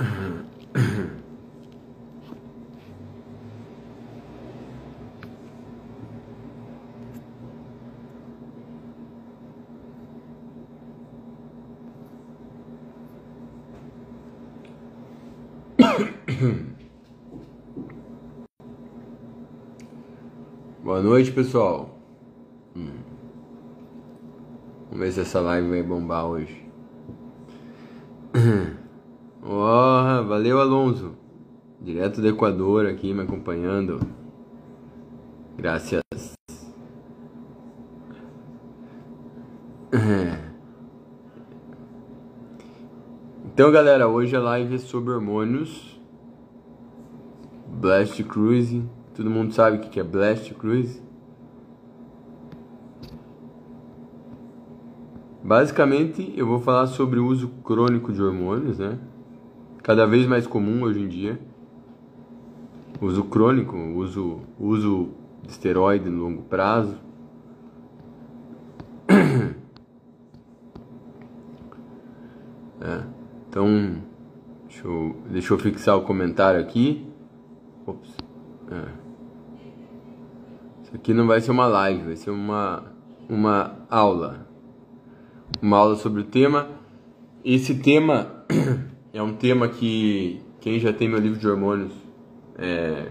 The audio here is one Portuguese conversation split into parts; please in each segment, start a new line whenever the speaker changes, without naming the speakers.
Boa noite, pessoal. Hum. Vamos ver se essa live vai bombar hoje. Valeu, Alonso. Direto do Equador aqui me acompanhando. Graças. Então, galera, hoje a live é sobre hormônios. Blast Cruise. Todo mundo sabe o que é Blast Cruise? Basicamente, eu vou falar sobre o uso crônico de hormônios, né? Cada vez mais comum hoje em dia. Uso crônico, uso, uso de esteroide no longo prazo. É. Então, deixa eu, deixa eu fixar o comentário aqui. Ops. É. Isso aqui não vai ser uma live, vai ser uma, uma aula. Uma aula sobre o tema. Esse tema é um tema que quem já tem meu livro de hormônios é,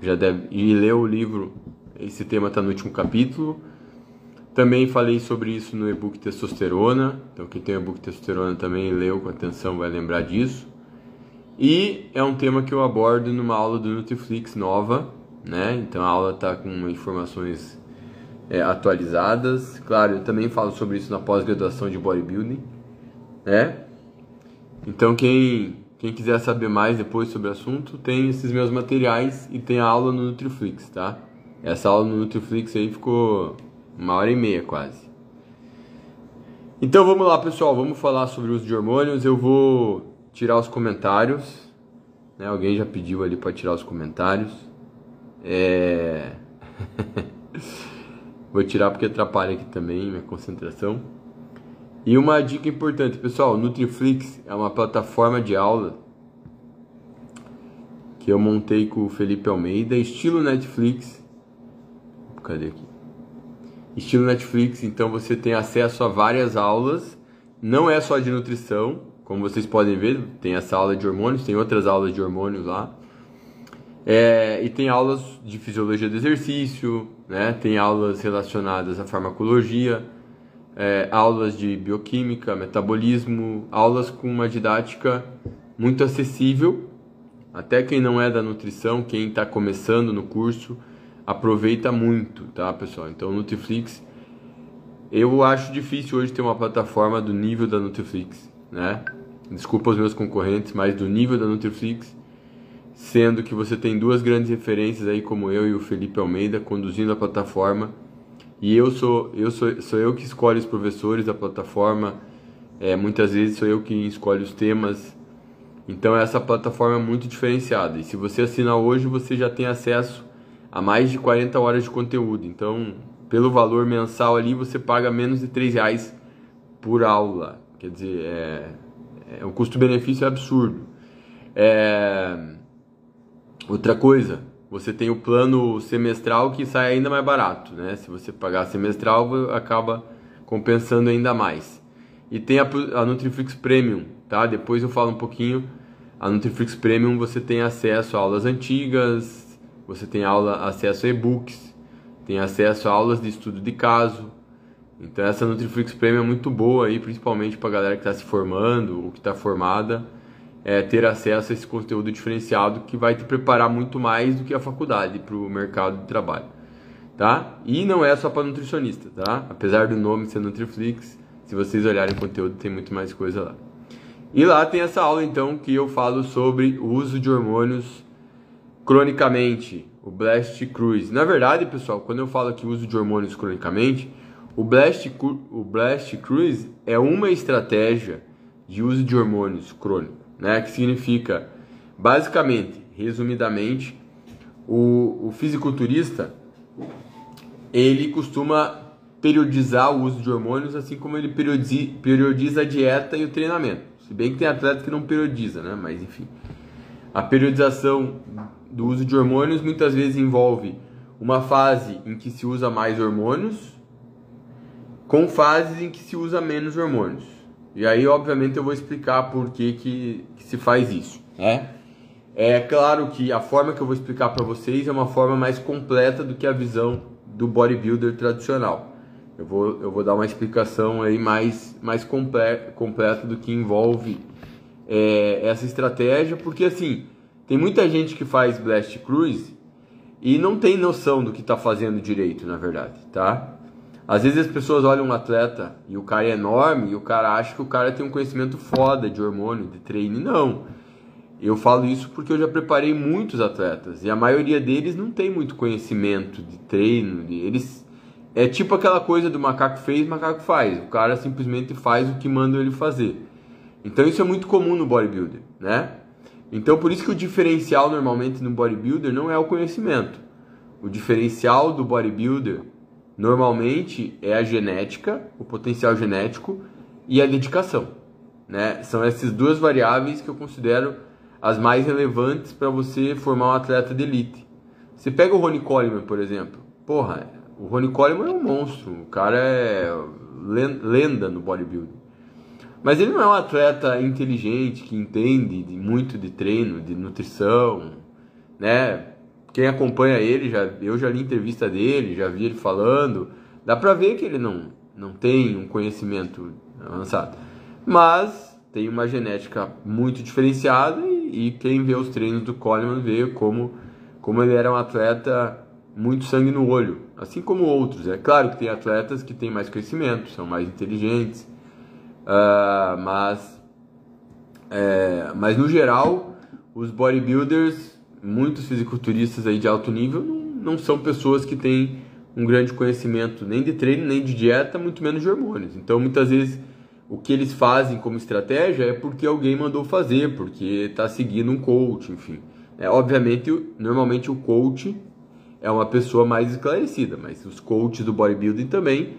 já deve e leu o livro. Esse tema está no último capítulo. Também falei sobre isso no e-book Testosterona. Então, quem tem o e-book Testosterona também leu com atenção vai lembrar disso. E é um tema que eu abordo numa aula do Nutriflix nova, né? Então a aula está com informações é, atualizadas. Claro, eu também falo sobre isso na pós-graduação de bodybuilding, né? Então quem quem quiser saber mais depois sobre o assunto, tem esses meus materiais e tem a aula no Nutriflix, tá? Essa aula no Nutriflix aí ficou uma hora e meia quase. Então vamos lá, pessoal, vamos falar sobre o uso de hormônios. Eu vou tirar os comentários. Né? Alguém já pediu ali para tirar os comentários. É... vou tirar porque atrapalha aqui também minha concentração. E uma dica importante, pessoal, Nutriflix é uma plataforma de aula que eu montei com o Felipe Almeida, estilo Netflix. Cadê aqui? estilo Netflix, então você tem acesso a várias aulas, não é só de nutrição, como vocês podem ver, tem essa aula de hormônios, tem outras aulas de hormônios lá, é, e tem aulas de fisiologia do exercício, né? tem aulas relacionadas à farmacologia, é, aulas de bioquímica, metabolismo, aulas com uma didática muito acessível, até quem não é da nutrição, quem está começando no curso, aproveita muito, tá, pessoal? Então, Nutriflix, eu acho difícil hoje ter uma plataforma do nível da Nutriflix, né? Desculpa os meus concorrentes, mas do nível da Nutriflix, sendo que você tem duas grandes referências aí, como eu e o Felipe Almeida, conduzindo a plataforma. E eu sou eu sou, sou eu que escolho os professores da plataforma. É, muitas vezes sou eu que escolho os temas. Então essa plataforma é muito diferenciada. E se você assinar hoje, você já tem acesso a mais de 40 horas de conteúdo. Então, pelo valor mensal ali, você paga menos de 3 reais por aula. Quer dizer, é, é o custo-benefício é absurdo. É, outra coisa, você tem o plano semestral que sai ainda mais barato, né? Se você pagar semestral, acaba compensando ainda mais. E tem a, a Nutriflix Premium, tá? Depois eu falo um pouquinho. A Nutriflix Premium você tem acesso a aulas antigas, você tem aula, acesso a e-books, tem acesso a aulas de estudo de caso. Então essa Nutriflix Premium é muito boa aí, principalmente para galera que está se formando ou que está formada, é, ter acesso a esse conteúdo diferenciado que vai te preparar muito mais do que a faculdade para o mercado de trabalho, tá? E não é só para nutricionista, tá? Apesar do nome ser Nutriflix, se vocês olharem o conteúdo tem muito mais coisa lá. E lá tem essa aula então que eu falo sobre o uso de hormônios cronicamente, o Blast Cruise. Na verdade, pessoal, quando eu falo que uso de hormônios cronicamente, o Blast, o Blast Cruise é uma estratégia de uso de hormônios crônico, né? Que significa, basicamente, resumidamente, o, o fisiculturista ele costuma periodizar o uso de hormônios, assim como ele periodiza, periodiza a dieta e o treinamento, Se bem que tem atleta que não periodiza, né? Mas enfim. A periodização do uso de hormônios muitas vezes envolve uma fase em que se usa mais hormônios com fases em que se usa menos hormônios. E aí, obviamente, eu vou explicar por que, que, que se faz isso, né? É claro que a forma que eu vou explicar para vocês é uma forma mais completa do que a visão do bodybuilder tradicional. Eu vou, eu vou dar uma explicação aí mais, mais comple completa do que envolve é, essa estratégia, porque assim, tem muita gente que faz Blast Cruise e não tem noção do que está fazendo direito, na verdade, tá? Às vezes as pessoas olham um atleta e o cara é enorme e o cara acha que o cara tem um conhecimento foda de hormônio, de treino. Não. Eu falo isso porque eu já preparei muitos atletas e a maioria deles não tem muito conhecimento de treino. De, eles é tipo aquela coisa do macaco fez, macaco faz. O cara simplesmente faz o que mandam ele fazer. Então isso é muito comum no bodybuilder, né? Então por isso que o diferencial normalmente no bodybuilder não é o conhecimento. O diferencial do bodybuilder normalmente é a genética, o potencial genético e a dedicação, né? São essas duas variáveis que eu considero as mais relevantes para você formar um atleta de elite. Você pega o Ronnie Coleman, por exemplo. Porra, o Ronnie Coleman é um monstro. O cara é lenda no bodybuilding. Mas ele não é um atleta inteligente que entende de, muito de treino, de nutrição, né? Quem acompanha ele, já, eu já li entrevista dele, já vi ele falando. Dá pra ver que ele não, não tem um conhecimento avançado. Mas tem uma genética muito diferenciada e, e quem vê os treinos do Coleman vê como, como ele era um atleta muito sangue no olho, assim como outros. É claro que tem atletas que têm mais conhecimento, são mais inteligentes, uh, mas, é, mas no geral, os bodybuilders, muitos fisiculturistas aí de alto nível, não, são pessoas que têm um grande conhecimento nem de treino, nem de dieta, muito menos de hormônios. Então, muitas vezes o que eles fazem como estratégia é porque alguém mandou fazer, porque está seguindo um coach, enfim. É, obviamente, normalmente o coach é uma pessoa mais esclarecida, mas os coaches do bodybuilding também,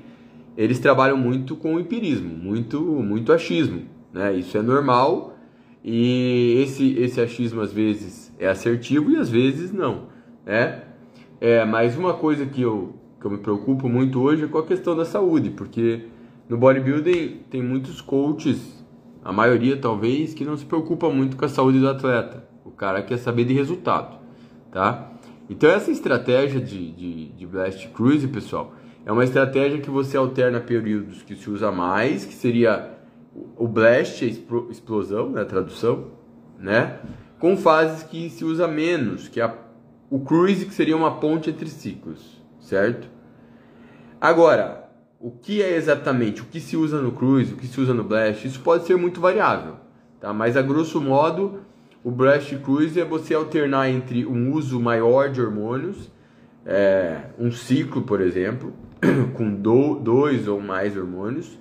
eles trabalham muito com empirismo, muito, muito achismo, né? Isso é normal e esse, esse achismo às vezes é assertivo e às vezes não, né? É, mas uma coisa que eu, que eu me preocupo muito hoje é com a questão da saúde, porque no bodybuilding tem muitos coaches, a maioria talvez, que não se preocupa muito com a saúde do atleta. O cara quer saber de resultado, tá? Então essa estratégia de, de, de Blast Cruise, pessoal, é uma estratégia que você alterna períodos que se usa mais, que seria o Blast, a explosão, né, a tradução, né? Com fases que se usa menos, que é o Cruise, que seria uma ponte entre ciclos, certo? Agora, o que é exatamente, o que se usa no Cruise, o que se usa no Blast, isso pode ser muito variável, tá? Mas a grosso modo, o Blast Cruise é você alternar entre um uso maior de hormônios, é, um ciclo, por exemplo, com do, dois ou mais hormônios,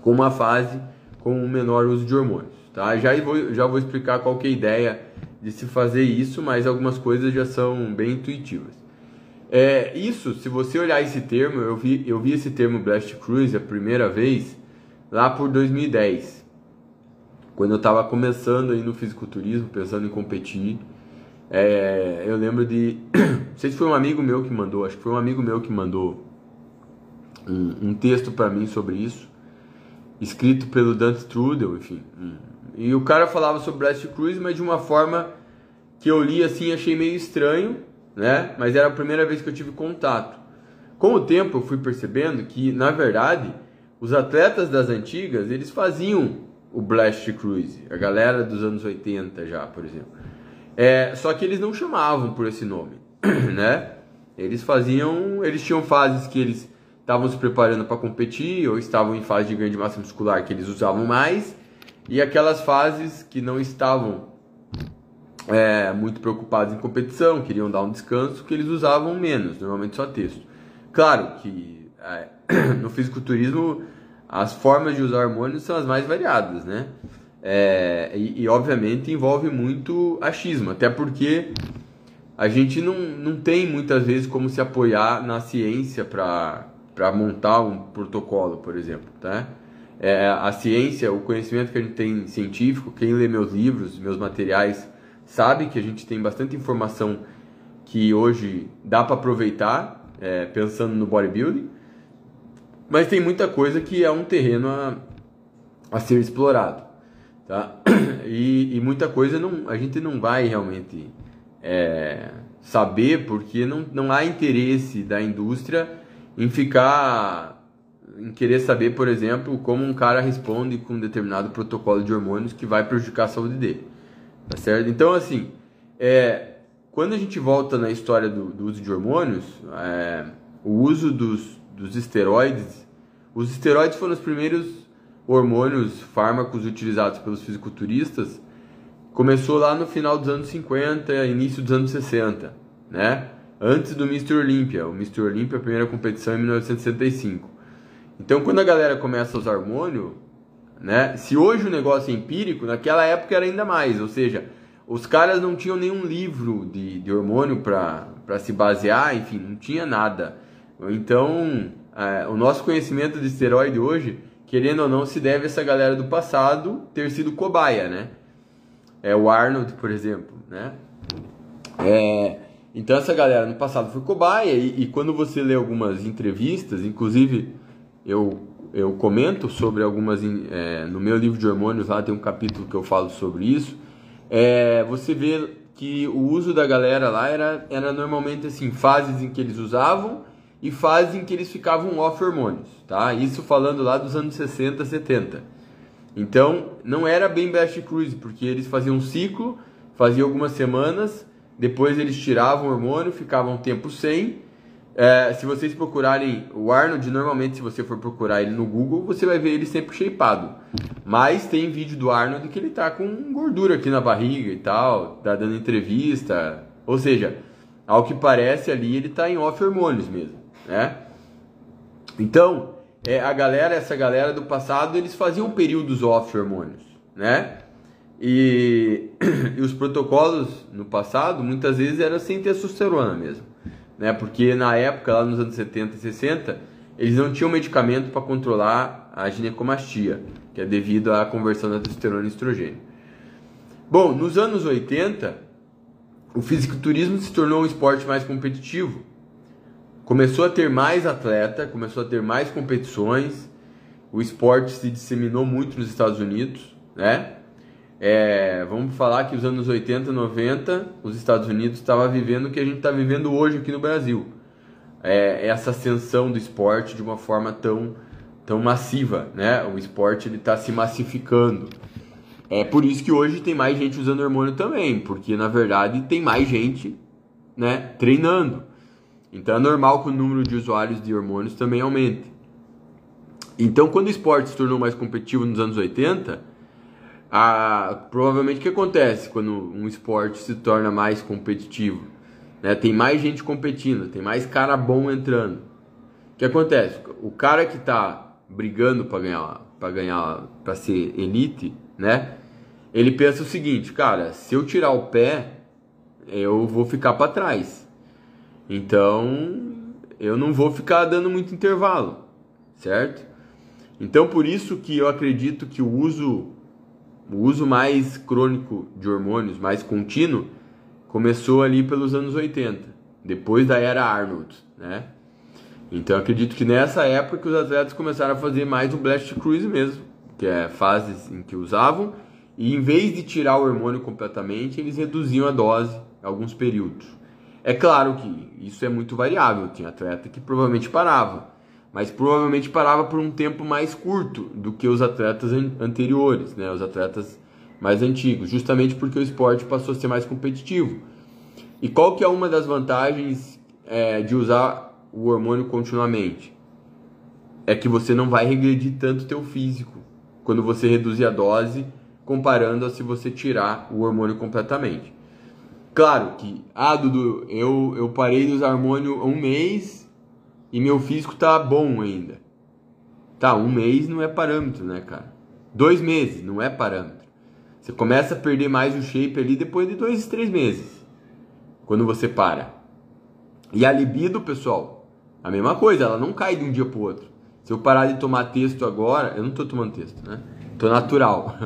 com uma fase com um menor uso de hormônios, tá? Já vou, já vou explicar qual que é a ideia de se fazer isso, mas algumas coisas já são bem intuitivas. É, isso, se você olhar esse termo, eu vi, eu vi esse termo Blast Cruise a primeira vez lá por 2010, quando eu estava começando aí no fisiculturismo, pensando em competir. É, eu lembro de, não sei se foi um amigo meu que mandou, acho que foi um amigo meu que mandou um, um texto para mim sobre isso, escrito pelo Dante Trudel, enfim. E o cara falava sobre Blast Cruise, mas de uma forma que eu li assim, achei meio estranho né? Mas era a primeira vez que eu tive contato. Com o tempo eu fui percebendo que, na verdade, os atletas das antigas, eles faziam o Blast Cruise, a galera dos anos 80 já, por exemplo. É, só que eles não chamavam por esse nome, né? Eles faziam, eles tinham fases que eles estavam se preparando para competir ou estavam em fase de grande massa muscular que eles usavam mais e aquelas fases que não estavam é, muito preocupados em competição, queriam dar um descanso, que eles usavam menos, normalmente só texto. Claro que é, no fisiculturismo as formas de usar hormônios são as mais variadas, né? É, e, e, obviamente envolve muito achismo, até porque a gente não, não tem muitas vezes como se apoiar na ciência para montar um protocolo, por exemplo, tá? É, a ciência, o conhecimento que a gente tem científico, quem lê meus livros, meus materiais, sabe que a gente tem bastante informação que hoje dá para aproveitar, é, pensando no bodybuilding, mas tem muita coisa que é um terreno a, a ser explorado, tá? E, e, muita coisa não, a gente não vai realmente é, saber porque não, não há interesse da indústria em ficar em querer saber, por exemplo, como um cara responde com um determinado protocolo de hormônios que vai prejudicar a saúde dele. Tá certo? Então, assim, é, quando a gente volta na história do, do uso de hormônios, é, o uso dos, dos esteroides, os esteroides foram os primeiros hormônios, fármacos utilizados pelos fisiculturistas, começou lá no final dos anos 50, início dos anos 60, né? Antes do Mr. Olympia. O Mr. Olympia, a primeira competição em 1965. Então, quando a galera começa a usar hormônio, né? Se hoje o negócio é empírico, naquela época era ainda mais. Ou seja, os caras não tinham nenhum livro de, de hormônio para se basear, enfim, não tinha nada. Então, é, o nosso conhecimento de esteroide hoje, querendo ou não, se deve a essa galera do passado ter sido cobaia, né? É o Arnold, por exemplo, né? É, então essa galera no passado foi cobaia e, e quando você lê algumas entrevistas, inclusive eu, eu comento sobre algumas. É, no meu livro de hormônios lá tem um capítulo que eu falo sobre isso. É, você vê que o uso da galera lá era, era normalmente assim, fases em que eles usavam e fases em que eles ficavam off hormônios, tá? Isso falando lá dos anos 60, 70. Então, não era bem Best Cruise, porque eles faziam um ciclo, faziam algumas semanas, depois eles tiravam o hormônio, ficavam um tempo sem, é, se vocês procurarem o Arnold, normalmente se você for procurar ele no Google, você vai ver ele sempre shapeado. Mas tem vídeo do Arnold que ele tá com gordura aqui na barriga e tal, tá dando entrevista. Ou seja, ao que parece ali ele tá em off hormônios mesmo, né? Então, é, a galera, essa galera do passado, eles faziam períodos off hormônios, né? E, e os protocolos no passado, muitas vezes, eram sem testosterona mesmo né? Porque na época, lá nos anos 70 e 60, eles não tinham medicamento para controlar a ginecomastia, que é devido à conversão da testosterona em estrogênio. Bom, nos anos 80, o fisiculturismo se tornou um esporte mais competitivo. Começou a ter mais atleta, começou a ter mais competições. O esporte se disseminou muito nos Estados Unidos, né? É, vamos falar que os anos 80, 90, os Estados Unidos estava vivendo o que a gente está vivendo hoje aqui no Brasil. É, essa ascensão do esporte de uma forma tão, tão massiva, né? O esporte ele está se massificando. É por isso que hoje tem mais gente usando hormônio também, porque na verdade tem mais gente, né, treinando. Então é normal que o número de usuários de hormônios também aumente. Então, quando o esporte se tornou mais competitivo nos anos 80, a, provavelmente o que acontece quando um esporte se torna mais competitivo? Né? Tem mais gente competindo, tem mais cara bom entrando. O que acontece? O cara que está brigando para ganhar, para ganhar, para ser elite, né? Ele pensa o seguinte, cara, se eu tirar o pé, eu vou ficar para trás. Então, eu não vou ficar dando muito intervalo, certo? Então, por isso que eu acredito que o uso o uso mais crônico de hormônios, mais contínuo, começou ali pelos anos 80, depois da era Arnold, né? Então acredito que nessa época os atletas começaram a fazer mais o blast cruise mesmo, que é fases em que usavam, e em vez de tirar o hormônio completamente, eles reduziam a dose em alguns períodos. É claro que isso é muito variável, tinha atleta que provavelmente parava, mas provavelmente parava por um tempo mais curto do que os atletas anteriores, né? os atletas mais antigos, justamente porque o esporte passou a ser mais competitivo. E qual que é uma das vantagens é, de usar o hormônio continuamente? É que você não vai regredir tanto teu físico quando você reduzir a dose, comparando a se você tirar o hormônio completamente. Claro que, ah, Dudu, eu, eu parei de usar hormônio um mês e meu físico tá bom ainda. Tá, um mês não é parâmetro, né, cara? Dois meses não é parâmetro. Você começa a perder mais o shape ali depois de dois, três meses. Quando você para. E a libido, pessoal, a mesma coisa, ela não cai de um dia pro outro. Se eu parar de tomar texto agora, eu não tô tomando texto, né? Tô natural.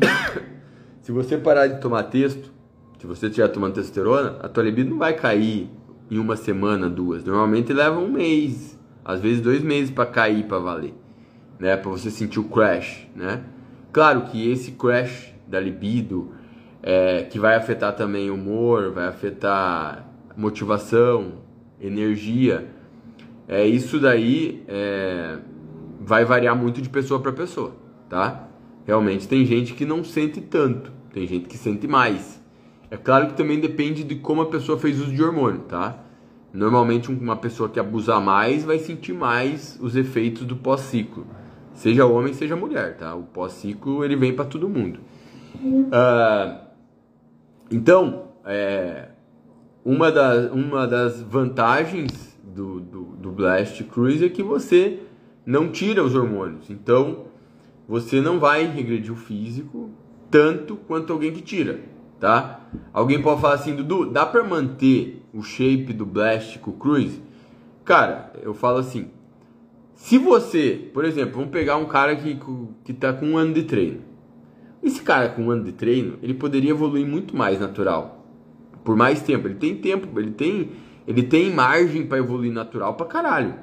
se você parar de tomar texto, se você estiver tomando testosterona, a tua libido não vai cair em uma semana, duas. Normalmente leva um mês, às vezes dois meses para cair para valer, né? Para você sentir o crash, né? Claro que esse crash da libido, é, que vai afetar também o humor, vai afetar motivação, energia, é isso daí é, vai variar muito de pessoa para pessoa, tá? Realmente tem gente que não sente tanto, tem gente que sente mais. É claro que também depende de como a pessoa fez uso de hormônio, tá? Normalmente uma pessoa que abusar mais vai sentir mais os efeitos do pós-ciclo, seja homem, seja mulher, tá? O pós-ciclo ele vem para todo mundo. Uh, então, é, uma, das, uma das vantagens do, do, do Blast Cruise é que você não tira os hormônios. Então, você não vai regredir o físico tanto quanto alguém que tira, tá? Alguém pode falar assim, Dudu, dá para manter o shape do Blast com o Cruise? Cara, eu falo assim, se você, por exemplo, vamos pegar um cara que, que tá com um ano de treino. Esse cara com um ano de treino, ele poderia evoluir muito mais natural. Por mais tempo. Ele tem tempo, ele tem, ele tem margem para evoluir natural pra caralho,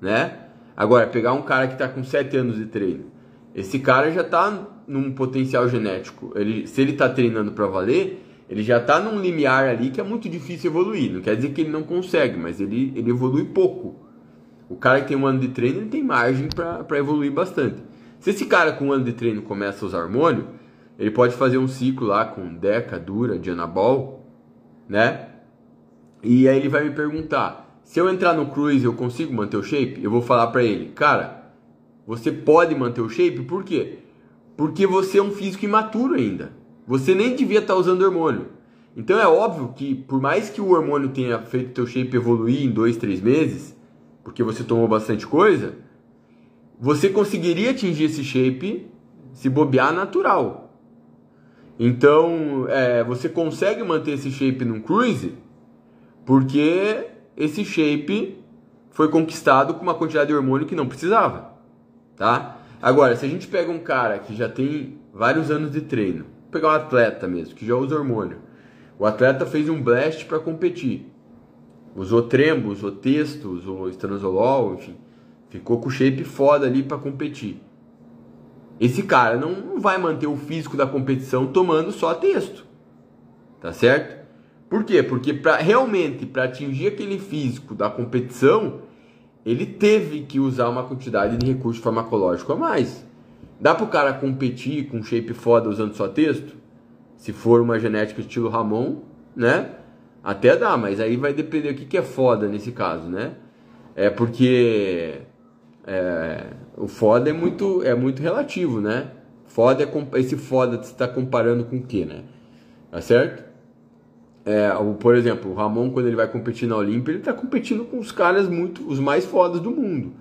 né? Agora, pegar um cara que tá com 7 anos de treino. Esse cara já tá num potencial genético. Ele, se ele tá treinando para valer, ele já tá num limiar ali que é muito difícil evoluir. Não quer dizer que ele não consegue, mas ele, ele evolui pouco. O cara que tem um ano de treino, ele tem margem para evoluir bastante. Se esse cara com um ano de treino começa a usar hormônio, ele pode fazer um ciclo lá com Deca, Dura, Dianabol, né? E aí ele vai me perguntar: se eu entrar no cruise, eu consigo manter o shape? Eu vou falar para ele, cara, você pode manter o shape, por quê? Porque você é um físico imaturo ainda. Você nem devia estar tá usando hormônio. Então é óbvio que, por mais que o hormônio tenha feito teu shape evoluir em dois, três meses, porque você tomou bastante coisa, você conseguiria atingir esse shape se bobear natural. Então, é, você consegue manter esse shape num cruise porque esse shape foi conquistado com uma quantidade de hormônio que não precisava, tá? Agora, se a gente pega um cara que já tem vários anos de treino, pegar um atleta mesmo, que já usa hormônio, o atleta fez um blast para competir, usou trembo, usou texto, usou estanozolol, enfim, ficou com shape foda ali para competir. Esse cara não, não vai manter o físico da competição tomando só texto, tá certo? Por quê? Porque para realmente para atingir aquele físico da competição, ele teve que usar uma quantidade de recurso farmacológico a mais. Dá para o cara competir com shape foda usando só texto? Se for uma genética estilo Ramon, né? Até dá, mas aí vai depender o que, que é foda nesse caso, né? É porque é, o foda é muito, é muito relativo, né? Foda é, esse foda você está comparando com o que, né? Tá certo? É, por exemplo, o Ramon, quando ele vai competir na Olimpia, ele está competindo com os caras muito, os mais fodas do mundo.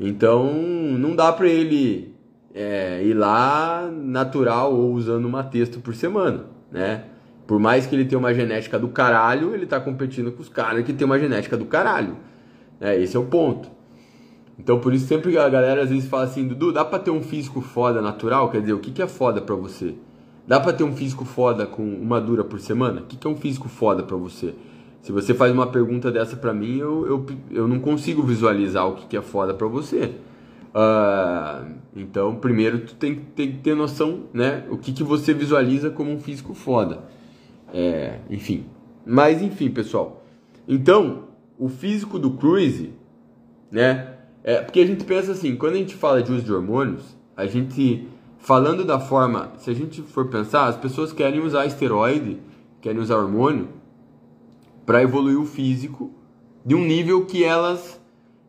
Então, não dá para ele é, ir lá natural ou usando uma texto por semana, né? Por mais que ele tenha uma genética do caralho, ele está competindo com os caras que tem uma genética do caralho. É, esse é o ponto. Então, por isso, sempre a galera às vezes fala assim: Dudu, dá pra ter um físico foda natural? Quer dizer, o que, que é foda pra você? Dá pra ter um físico foda com uma dura por semana? O que, que é um físico foda pra você? Se você faz uma pergunta dessa pra mim, eu, eu, eu não consigo visualizar o que, que é foda pra você. Uh, então, primeiro, tu tem, tem que ter noção, né? O que, que você visualiza como um físico foda. É, enfim. Mas, enfim, pessoal. Então, o físico do Cruise, né? É, porque a gente pensa assim, quando a gente fala de uso de hormônios, a gente falando da forma, se a gente for pensar, as pessoas querem usar esteroide, querem usar hormônio para evoluir o físico de um nível que elas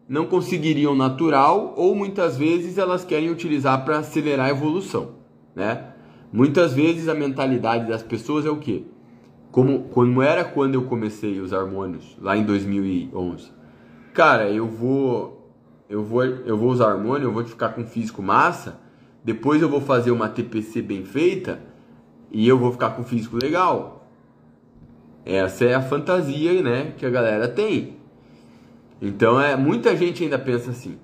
não conseguiriam natural ou muitas vezes elas querem utilizar para acelerar a evolução, né? Muitas vezes a mentalidade das pessoas é o quê? Como, como era quando eu comecei usar hormônios lá em 2011. Cara, eu vou eu vou, eu vou usar hormônio, eu vou ficar com físico massa, depois eu vou fazer uma TPC bem feita e eu vou ficar com físico legal. Essa é a fantasia, né, que a galera tem. Então é muita gente ainda pensa assim.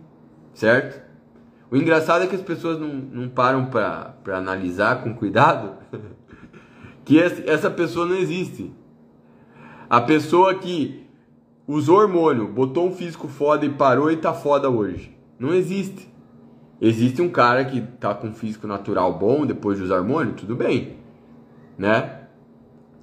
certo? O engraçado é que as pessoas não, não param para analisar com cuidado que essa pessoa não existe. A pessoa que usou hormônio, botou um físico foda e parou e tá foda hoje. Não existe. Existe um cara que tá com físico natural bom depois de usar hormônio, tudo bem, né?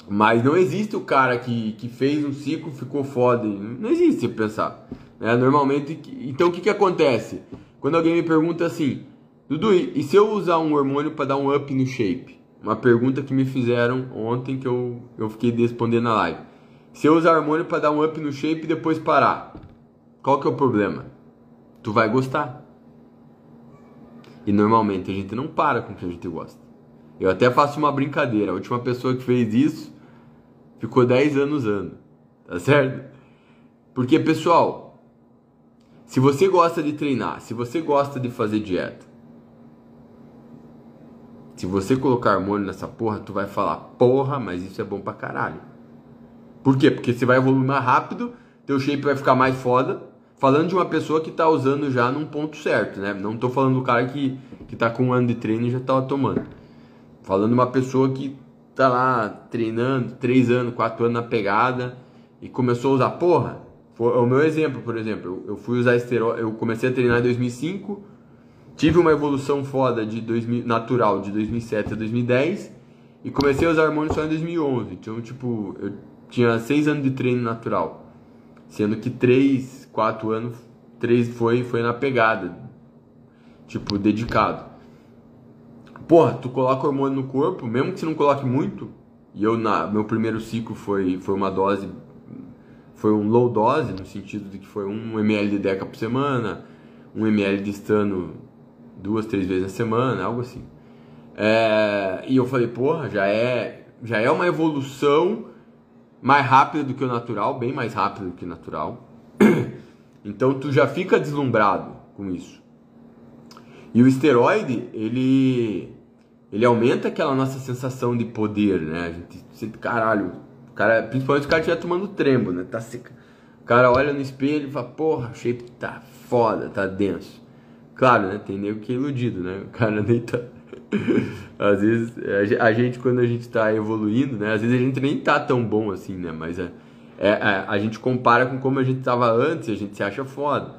Mas não existe o cara que, que fez um ciclo, ficou foda. Não existe, se pensar. Né? Normalmente, então o que, que acontece? Quando alguém me pergunta assim, Dudu, e se eu usar um hormônio para dar um up no shape? Uma pergunta que me fizeram ontem que eu, eu fiquei respondendo na live. Se eu usar hormônio para dar um up no shape e depois parar, qual que é o problema? Tu vai gostar. E normalmente a gente não para com o que a gente gosta. Eu até faço uma brincadeira. A última pessoa que fez isso ficou 10 anos usando. Tá certo? Porque, pessoal, se você gosta de treinar, se você gosta de fazer dieta, se você colocar hormônio nessa porra, tu vai falar, porra, mas isso é bom pra caralho. Por quê? Porque você vai evoluir mais rápido, teu shape vai ficar mais foda. Falando de uma pessoa que tá usando já num ponto certo, né? Não tô falando do cara que, que tá com um ano de treino e já tava tomando. Falando de uma pessoa que tá lá treinando, três anos, quatro anos na pegada e começou a usar, porra, foi o meu exemplo, por exemplo, eu, eu fui usar esteroide, eu comecei a treinar em 2005, tive uma evolução foda de 2000, natural de 2007 a 2010 e comecei a usar hormônio só em 2011. Então, tipo, eu tinha seis anos de treino natural, sendo que três, quatro anos, três foi foi na pegada, tipo dedicado. Porra, tu coloca hormônio no corpo, mesmo que você não coloque muito, e eu na meu primeiro ciclo foi foi uma dose foi um low dose no sentido de que foi um ml de deca por semana, um ml de estano duas, três vezes na semana, algo assim. É, e eu falei, porra, já é já é uma evolução mais rápida do que o natural, bem mais rápida do que o natural. Então tu já fica deslumbrado com isso. E o esteroide, ele ele aumenta aquela nossa sensação de poder, né? A gente sente, caralho, cara, principalmente o cara estiver tomando trembo, né? Tá seca. O cara olha no espelho e fala, porra, o shape tá foda, tá denso. Claro, né? Tem nego que é iludido, né? O cara nem tá. às vezes, a gente, quando a gente tá evoluindo, né? Às vezes a gente nem tá tão bom assim, né? Mas é, é, é a gente compara com como a gente tava antes e a gente se acha foda.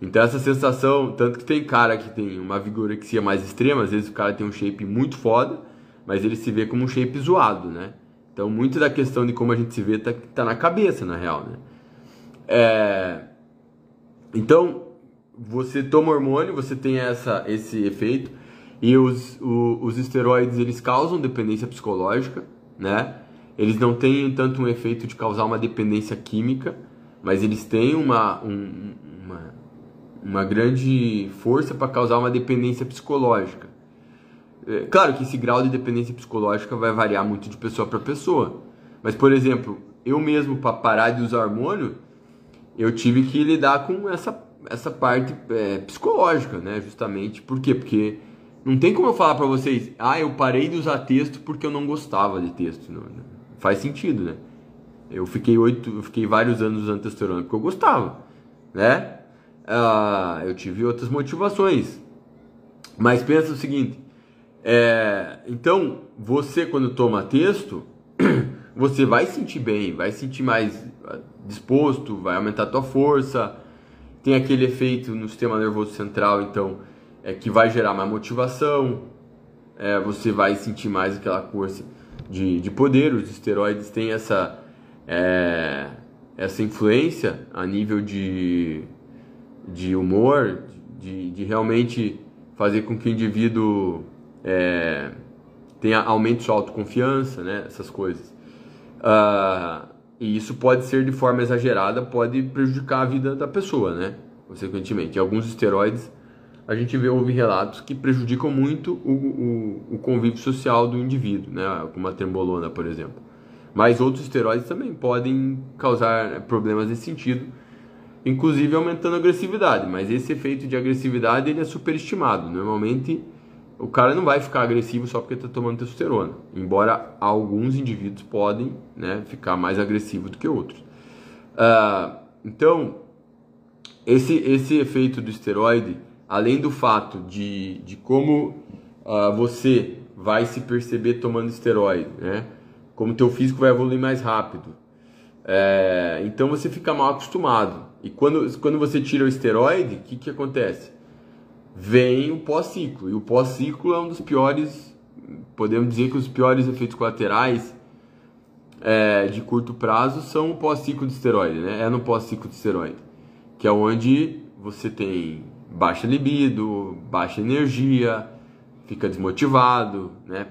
Então essa sensação, tanto que tem cara que tem uma vigorexia mais extrema, às vezes o cara tem um shape muito foda, mas ele se vê como um shape zoado, né? Então muito da questão de como a gente se vê tá, tá na cabeça, na real, né? É... Então, você toma hormônio, você tem essa, esse efeito, e os, o, os esteroides, eles causam dependência psicológica, né? Eles não têm tanto um efeito de causar uma dependência química, mas eles têm uma, um, uma, uma grande força para causar uma dependência psicológica. É, claro que esse grau de dependência psicológica vai variar muito de pessoa para pessoa. Mas, por exemplo, eu mesmo, para parar de usar hormônio, eu tive que lidar com essa, essa parte é, psicológica, né? Justamente. Por quê? Porque não tem como eu falar para vocês, ah, eu parei de usar texto porque eu não gostava de texto. Não, não. Faz sentido, né? Eu fiquei oito, eu fiquei vários anos usando testosterona porque eu gostava, né? Ah, eu tive outras motivações. Mas pensa o seguinte: é, então, você quando toma texto, você vai sentir bem, vai sentir mais ah, disposto, vai aumentar a tua força, tem aquele efeito no sistema nervoso central, então, é que vai gerar mais motivação, é, você vai sentir mais aquela força de, de poder, os esteroides têm essa, é, essa influência a nível de, de humor, de, de realmente fazer com que o indivíduo é, tenha, aumente sua autoconfiança, né? Essas coisas. Uh, e isso pode ser de forma exagerada, pode prejudicar a vida da pessoa, né? Consequentemente, alguns esteroides a gente vê ouve relatos que prejudicam muito o, o, o, convívio social do indivíduo, né? Como a trembolona, por exemplo. Mas outros esteroides também podem causar problemas nesse sentido, inclusive aumentando a agressividade. Mas esse efeito de agressividade ele é superestimado. Normalmente o cara não vai ficar agressivo só porque está tomando testosterona, embora alguns indivíduos podem né, ficar mais agressivos do que outros. Uh, então, esse, esse efeito do esteroide, além do fato de, de como uh, você vai se perceber tomando esteroide, né? Como teu físico vai evoluir mais rápido. É, então você fica mal acostumado. E quando, quando você tira o esteroide, o que, que acontece? Vem o pós-ciclo. E o pós-ciclo é um dos piores, podemos dizer que os piores efeitos colaterais é, de curto prazo são o pós-ciclo de esteroide, né? É no pós-ciclo de esteroide, que é onde você tem baixa libido, baixa energia, fica desmotivado, né?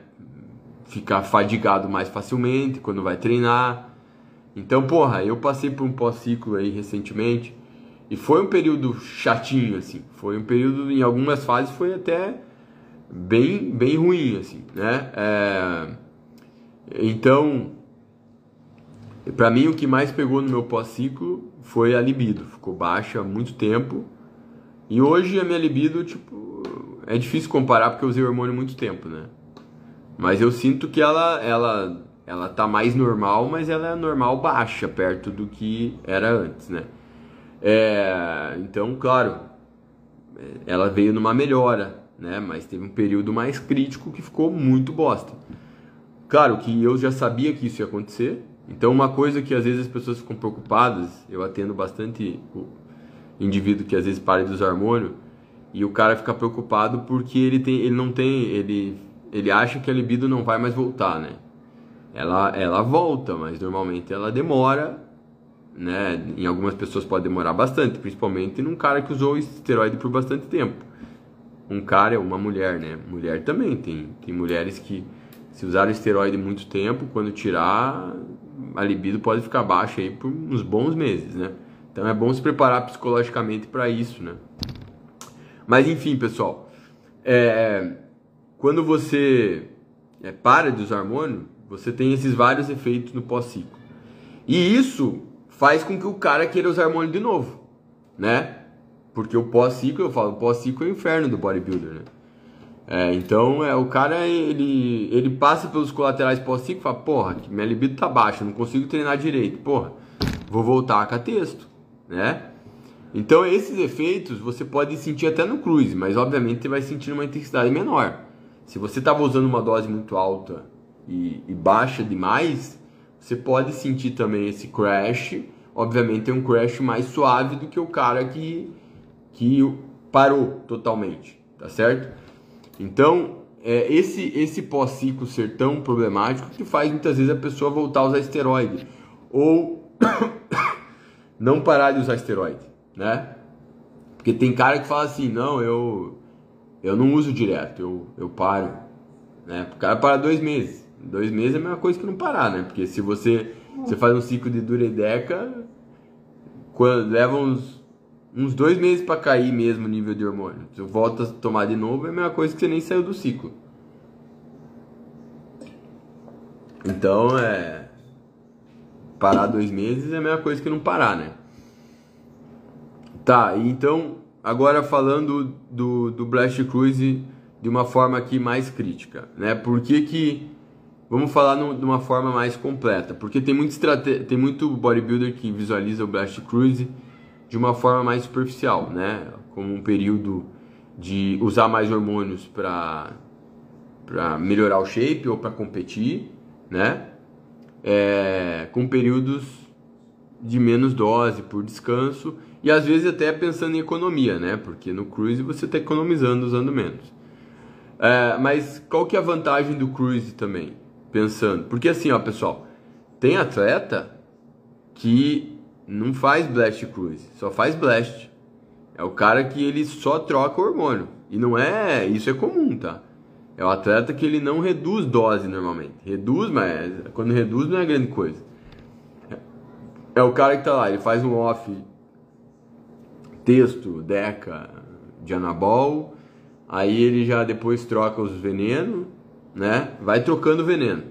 Fica fadigado mais facilmente quando vai treinar. Então, porra, eu passei por um pós-ciclo aí recentemente e foi um período chatinho, assim. Foi um período, em algumas fases, foi até bem, bem ruim, assim, né? É... Então, para mim, o que mais pegou no meu pós-ciclo foi a libido. Ficou baixa há muito tempo. E hoje a minha libido, tipo, é difícil comparar porque eu usei hormônio muito tempo, né? Mas eu sinto que ela, ela, ela tá mais normal, mas ela é normal baixa, perto do que era antes, né? É, então, claro, ela veio numa melhora, né? Mas teve um período mais crítico que ficou muito bosta. Claro que eu já sabia que isso ia acontecer, então, uma coisa que às vezes as pessoas ficam preocupadas, eu atendo bastante indivíduo que às vezes para de usar hormônio e o cara fica preocupado porque ele tem, ele não tem, ele, ele acha que a libido não vai mais voltar, né? Ela, ela volta, mas normalmente ela demora, né? Em algumas pessoas pode demorar bastante, principalmente num cara que usou esteroide por bastante tempo. Um cara é uma mulher, né? Mulher também tem, tem mulheres que se usaram esteroide muito tempo, quando tirar, a libido pode ficar baixa aí por uns bons meses, né? Então é bom se preparar psicologicamente para isso, né? Mas enfim, pessoal, é, quando você é, para de usar hormônio, você tem esses vários efeitos no pós-ciclo. E isso faz com que o cara queira usar hormônio de novo, né? Porque o pós-ciclo, eu falo, o pós-ciclo é o inferno do bodybuilder, né? É, então é, o cara ele, ele passa pelos colaterais pós-ciclo e fala, porra, minha libido tá baixa, não consigo treinar direito, porra, vou voltar a texto, né? Então esses efeitos você pode sentir até no cruise, mas obviamente você vai sentir uma intensidade menor. Se você estava usando uma dose muito alta e, e, baixa demais, você pode sentir também esse crash. Obviamente é um crash mais suave do que o cara que, que parou totalmente, tá certo? Então, é, esse, esse pós-ciclo ser tão problemático que faz muitas vezes a pessoa voltar a usar esteroide. Ou não parar de usar esteroide, né? Porque tem cara que fala assim, não, eu, eu não uso direto, eu, eu paro. Né? O cara para dois meses. Dois meses é a mesma coisa que não parar, né? Porque se você, você faz um ciclo de duredeca, quando, leva uns uns dois meses para cair mesmo o nível de hormônio. Se eu volto a tomar de novo, é a mesma coisa que você nem saiu do ciclo. Então, é. Parar dois meses é a mesma coisa que não parar, né? Tá, então, agora falando do, do Blast Cruise de uma forma aqui mais crítica, né? Por que que. Vamos falar no, de uma forma mais completa, porque tem muito, tem muito bodybuilder que visualiza o Blast Cruise de uma forma mais superficial, né? Como um período de usar mais hormônios para melhorar o shape ou para competir, né? É, com períodos de menos dose por descanso e às vezes até pensando em economia, né? Porque no cruise você está economizando usando menos. É, mas qual que é a vantagem do cruise também? Pensando, porque assim, ó, pessoal, tem atleta que não faz blast cruise, só faz blast. É o cara que ele só troca o hormônio. E não é, isso é comum, tá? É o atleta que ele não reduz dose normalmente. Reduz, mas quando reduz não é grande coisa. É o cara que tá lá, ele faz um off texto, deca de anabol, aí ele já depois troca os venenos, né? Vai trocando veneno.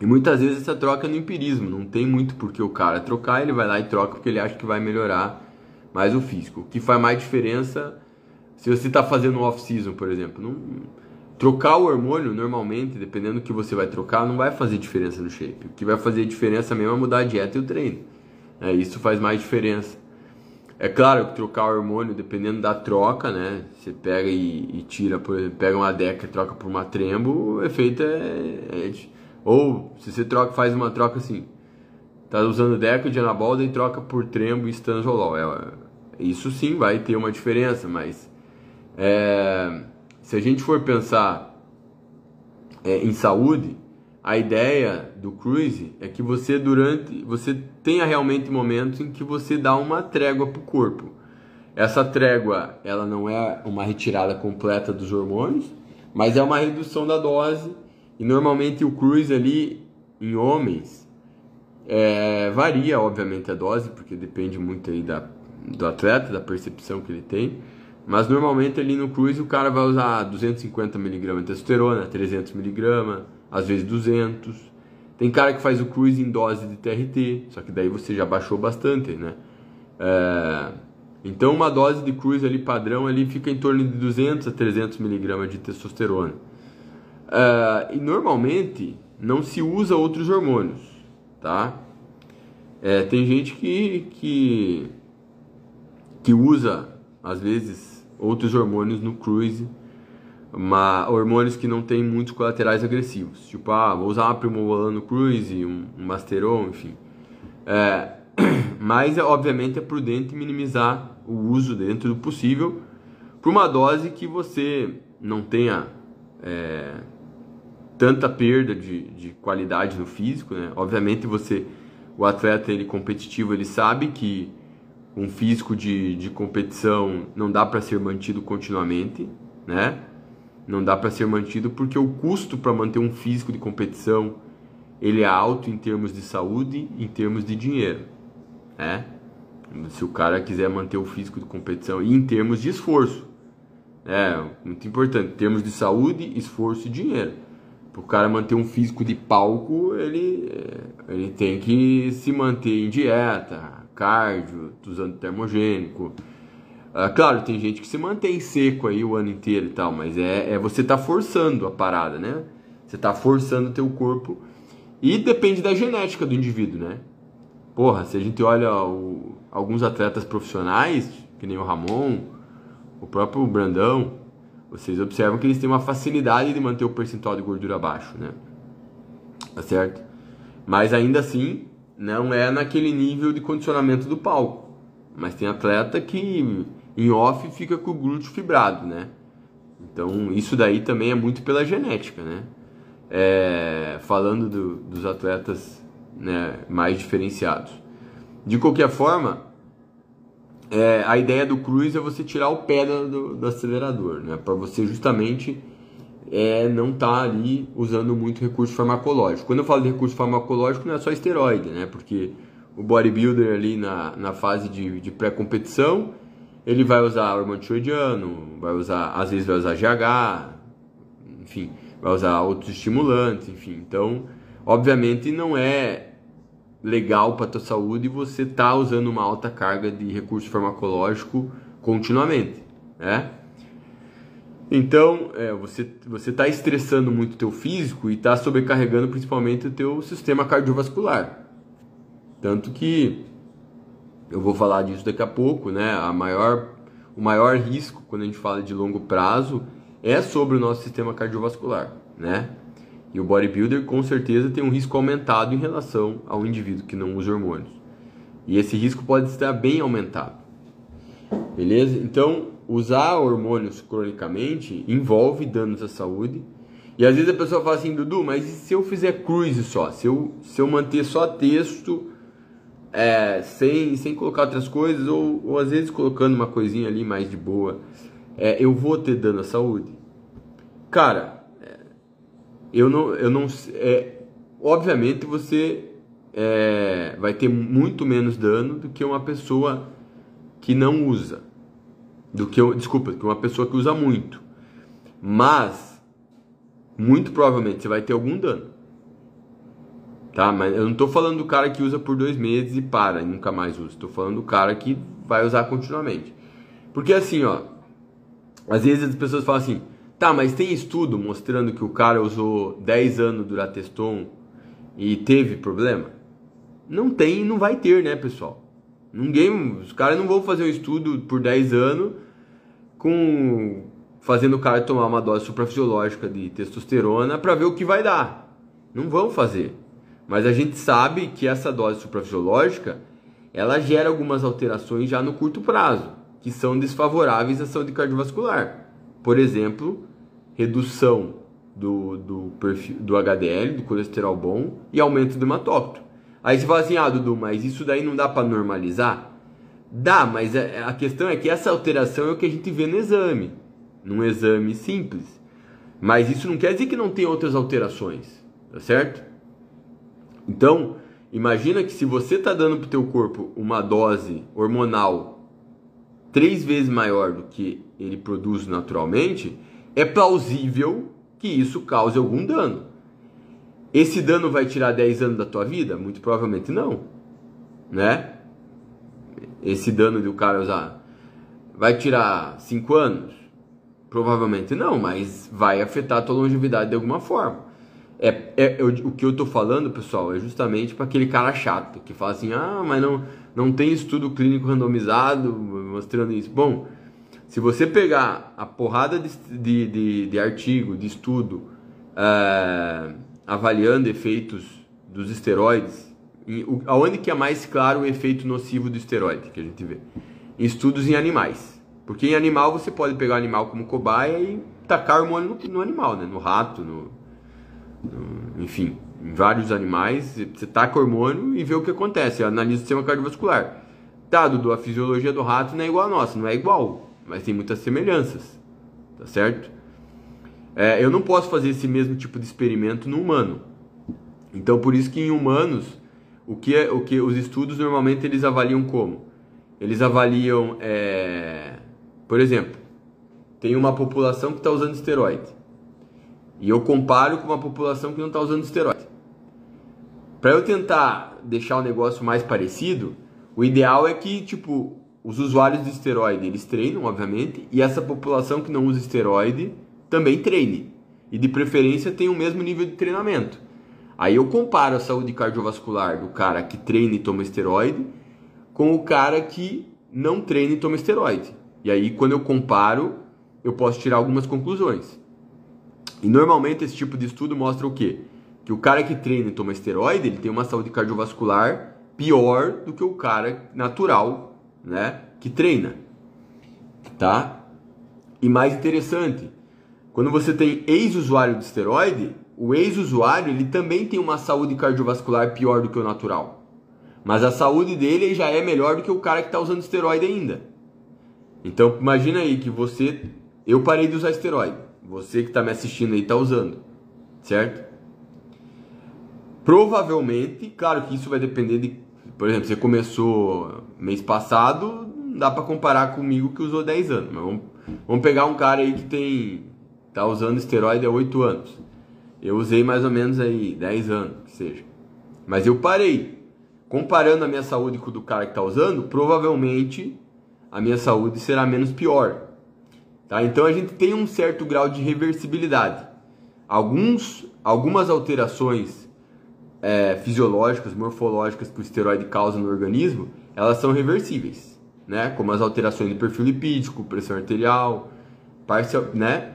E muitas vezes essa troca é no empirismo, não tem muito porque o cara trocar, ele vai lá e troca porque ele acha que vai melhorar mais o físico. O que faz mais diferença se você está fazendo off-season, por exemplo. Não, trocar o hormônio, normalmente, dependendo do que você vai trocar, não vai fazer diferença no shape. O que vai fazer diferença mesmo é mudar a dieta e o treino. É, isso faz mais diferença. É claro que trocar o hormônio, dependendo da troca, né? Você pega e, e tira, por exemplo, pega uma deca e troca por uma trembo, o efeito é, é, Ou se você troca, faz uma troca assim, tá usando deca de anabolda e troca por trembo e stanzolol. É, isso sim vai ter uma diferença, mas é, se a gente for pensar é, em saúde, a ideia do cruise é que você durante você tenha realmente momentos em que você dá uma trégua para o corpo. Essa trégua ela não é uma retirada completa dos hormônios, mas é uma redução da dose e normalmente o cruise ali em homens é, varia obviamente a dose porque depende muito aí da, do atleta da percepção que ele tem mas normalmente ali no cruise o cara vai usar 250 mg de testosterona 300 mg às vezes 200. Tem cara que faz o cruise em dose de TRT, só que daí você já baixou bastante, né? É, então uma dose de cruise ali padrão ali fica em torno de 200 a 300 miligramas de testosterona. É, e normalmente não se usa outros hormônios, tá? É, tem gente que, que, que usa às vezes outros hormônios no cruise hormônios que não têm muitos colaterais agressivos. Tipo, ah, vou usar uma Primobolan Cruise, um, um Masteron, enfim. É, mas, obviamente, é prudente minimizar o uso dentro do possível por uma dose que você não tenha é, tanta perda de, de qualidade no físico, né? Obviamente, você, o atleta ele competitivo, ele sabe que um físico de, de competição não dá para ser mantido continuamente, né? não dá para ser mantido porque o custo para manter um físico de competição ele é alto em termos de saúde, em termos de dinheiro, né? Se o cara quiser manter o físico de competição e em termos de esforço, é muito importante, em termos de saúde, esforço e dinheiro. Para o cara manter um físico de palco, ele, ele tem que se manter em dieta, cardio, usando termogênico, ah, claro, tem gente que se mantém seco aí o ano inteiro e tal, mas é, é você tá forçando a parada, né? Você tá forçando o teu corpo e depende da genética do indivíduo, né? Porra, se a gente olha o, alguns atletas profissionais, que nem o Ramon, o próprio Brandão, vocês observam que eles têm uma facilidade de manter o percentual de gordura baixo, né? Tá certo? Mas ainda assim, não é naquele nível de condicionamento do palco. Mas tem atleta que em off fica com o glúteo fibrado, né? Então isso daí também é muito pela genética, né? É, falando do, dos atletas né, mais diferenciados. De qualquer forma, é, a ideia do cruise é você tirar o pé do, do acelerador, né? Para você justamente é, não tá ali usando muito recurso farmacológico. Quando eu falo de recurso farmacológico, não é só esteroide, né? Porque o bodybuilder ali na, na fase de, de pré-competição ele vai usar hormônio tiroidiano, vai usar, às vezes vai usar GH, enfim, vai usar outros estimulantes, enfim. Então, obviamente não é legal para a tua saúde você tá usando uma alta carga de recurso farmacológico continuamente, né? Então, é, você você está estressando muito o teu físico e está sobrecarregando principalmente o teu sistema cardiovascular. Tanto que eu vou falar disso daqui a pouco, né? A maior, o maior risco quando a gente fala de longo prazo é sobre o nosso sistema cardiovascular, né? E o bodybuilder com certeza tem um risco aumentado em relação ao indivíduo que não usa hormônios. E esse risco pode estar bem aumentado. Beleza? Então, usar hormônios cronicamente envolve danos à saúde. E às vezes a pessoa fala assim, Dudu, mas e se eu fizer cruise só? Se eu, se eu manter só texto é, sem, sem colocar outras coisas, ou, ou às vezes colocando uma coisinha ali mais de boa, é, eu vou ter dano à saúde? Cara, é, eu não. Eu não é, obviamente você é, vai ter muito menos dano do que uma pessoa que não usa. Do que, desculpa, que uma pessoa que usa muito. Mas, muito provavelmente você vai ter algum dano. Tá? Mas eu não estou falando do cara que usa por dois meses e para e nunca mais usa. Estou falando do cara que vai usar continuamente. Porque assim, ó, às vezes as pessoas falam assim, tá, mas tem estudo mostrando que o cara usou 10 anos Durateston e teve problema? Não tem e não vai ter, né, pessoal? Ninguém, os caras não vão fazer um estudo por 10 anos com fazendo o cara tomar uma dose suprafisiológica de testosterona para ver o que vai dar. Não vão fazer. Mas a gente sabe que essa dose suprafisiológica ela gera algumas alterações já no curto prazo, que são desfavoráveis à saúde cardiovascular. Por exemplo, redução do, do, perfil, do HDL, do colesterol bom, e aumento do hematócrito. Aí você fala assim, ah, Dudu, mas isso daí não dá para normalizar? Dá, mas é, a questão é que essa alteração é o que a gente vê no exame, num exame simples. Mas isso não quer dizer que não tem outras alterações, tá certo? Então, imagina que se você está dando para o teu corpo uma dose hormonal três vezes maior do que ele produz naturalmente, é plausível que isso cause algum dano. Esse dano vai tirar 10 anos da tua vida? Muito provavelmente não, né? Esse dano do cara usar vai tirar 5 anos? Provavelmente não, mas vai afetar a tua longevidade de alguma forma. É, é o que eu tô falando, pessoal, é justamente para aquele cara chato que fala assim: ah, mas não, não tem estudo clínico randomizado mostrando isso. Bom, se você pegar a porrada de, de, de, de artigo, de estudo, é, avaliando efeitos dos esteroides, o, aonde que é mais claro o efeito nocivo do esteroide que a gente vê? Em estudos em animais. Porque em animal você pode pegar o animal como cobaia e tacar hormônio no, no animal, né? no rato, no, enfim, em vários animais, você taca hormônio e vê o que acontece, analisa o sistema cardiovascular. Tá, Dudu, a fisiologia do rato não é igual a nossa, não é igual, mas tem muitas semelhanças, tá certo? É, eu não posso fazer esse mesmo tipo de experimento no humano. Então, por isso que em humanos, o que, é, o que os estudos normalmente eles avaliam como? Eles avaliam, é, por exemplo, tem uma população que está usando esteroide. E eu comparo com uma população que não está usando esteroide. Para eu tentar deixar o negócio mais parecido, o ideal é que, tipo, os usuários de esteroide, eles treinam, obviamente, e essa população que não usa esteroide também treine. E de preferência tem o mesmo nível de treinamento. Aí eu comparo a saúde cardiovascular do cara que treina e toma esteroide com o cara que não treina e toma esteroide. E aí, quando eu comparo, eu posso tirar algumas conclusões. E normalmente esse tipo de estudo mostra o quê? Que o cara que treina e toma esteroide, ele tem uma saúde cardiovascular pior do que o cara natural, né, que treina. Tá? E mais interessante, quando você tem ex-usuário de esteroide, o ex-usuário ele também tem uma saúde cardiovascular pior do que o natural. Mas a saúde dele já é melhor do que o cara que está usando esteroide ainda. Então imagina aí que você, eu parei de usar esteroide. Você que está me assistindo aí está usando, certo? Provavelmente, claro que isso vai depender de, por exemplo, você começou mês passado, não dá para comparar comigo que usou 10 anos, mas vamos, vamos pegar um cara aí que tem tá usando esteroide há 8 anos. Eu usei mais ou menos aí 10 anos, que seja. Mas eu parei. Comparando a minha saúde com o do cara que está usando, provavelmente a minha saúde será menos pior. Tá? Então a gente tem um certo grau de reversibilidade. Alguns, algumas alterações é, fisiológicas, morfológicas que o esteroide causa no organismo, elas são reversíveis, né? Como as alterações de perfil lipídico, pressão arterial, parcial, né?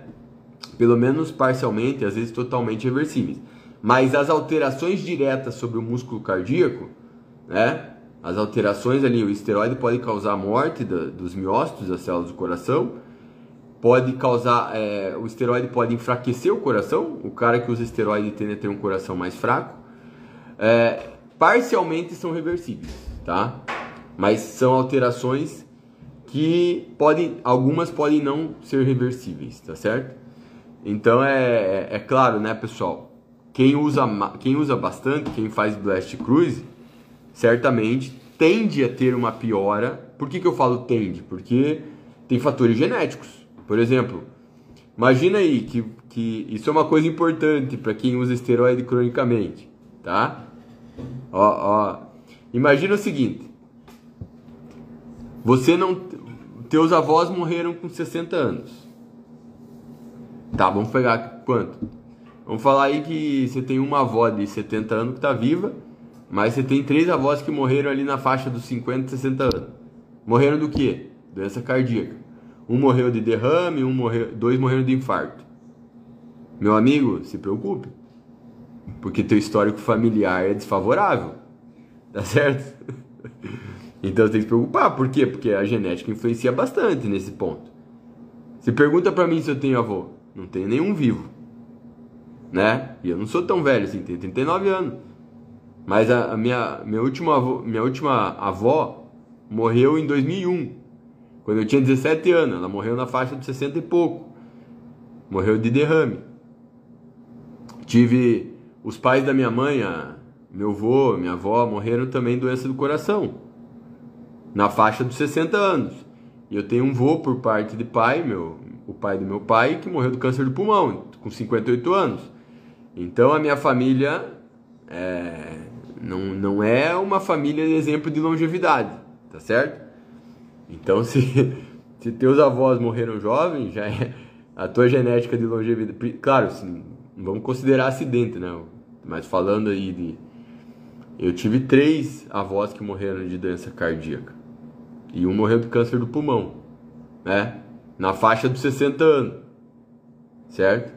Pelo menos parcialmente, às vezes totalmente reversíveis. Mas as alterações diretas sobre o músculo cardíaco, né? As alterações ali, o esteroide pode causar a morte da, dos miócitos, das células do coração, pode causar, é, o esteroide pode enfraquecer o coração, o cara que usa esteroide tende a ter um coração mais fraco, é, parcialmente são reversíveis, tá? Mas são alterações que podem, algumas podem não ser reversíveis, tá certo? Então é, é claro, né, pessoal? Quem usa, quem usa bastante, quem faz blast cruise, certamente tende a ter uma piora. Por que, que eu falo tende? Porque tem fatores genéticos. Por exemplo, imagina aí que, que isso é uma coisa importante para quem usa esteroide cronicamente, tá? Ó, ó. Imagina o seguinte: você não. Teus avós morreram com 60 anos. Tá, vamos pegar quanto? Vamos falar aí que você tem uma avó de 70 anos que tá viva mas você tem três avós que morreram ali na faixa dos 50, 60 anos. Morreram do quê? Doença cardíaca. Um morreu de derrame, um morreu, dois morreram de infarto. Meu amigo, se preocupe. Porque teu histórico familiar é desfavorável. Tá certo? Então você tem que se preocupar. Por quê? Porque a genética influencia bastante nesse ponto. Se pergunta para mim se eu tenho avô. Não tenho nenhum vivo. Né? E eu não sou tão velho assim, tenho 39 anos. Mas a, a minha, minha, última avó, minha última avó morreu em 2001. Quando eu tinha 17 anos. Ela morreu na faixa de 60 e pouco. Morreu de derrame. Tive os pais da minha mãe, a, meu avô, minha avó, morreram também doença do coração. Na faixa dos 60 anos. E eu tenho um vô por parte de pai, meu, o pai do meu pai, que morreu do câncer do pulmão, com 58 anos. Então a minha família é, não, não é uma família de exemplo de longevidade, tá certo? Então se, se teus avós morreram jovens, já é a tua genética de longevidade. Claro, vamos considerar acidente, né? Mas falando aí de. Eu tive três avós que morreram de doença cardíaca. E um morreu de câncer do pulmão, né? Na faixa dos 60 anos. Certo?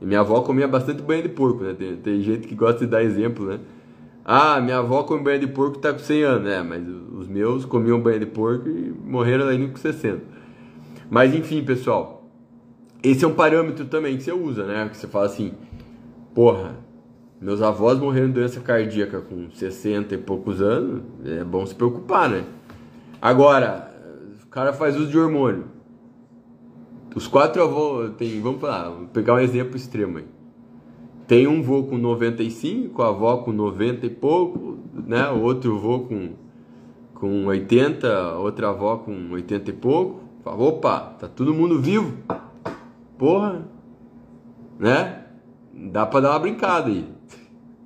E minha avó comia bastante banha de porco, né? Tem, tem gente que gosta de dar exemplo, né? Ah, minha avó come banha de porco e tá com 100 anos, né? Mas os meus comiam banha de porco e morreram ainda com 60. Mas enfim, pessoal. Esse é um parâmetro também que você usa, né? Que você fala assim, porra, meus avós morreram de doença cardíaca com 60 e poucos anos, é bom se preocupar, né? Agora, o cara faz uso de hormônio. Os quatro avós, tem, vamos vou pegar um exemplo extremo aí. Tem um vô com 95, a avó com 90 e pouco, né? O outro vô com, com 80, outra avó com 80 e pouco. Opa, tá todo mundo vivo porra, né? Dá pra dar uma brincada aí.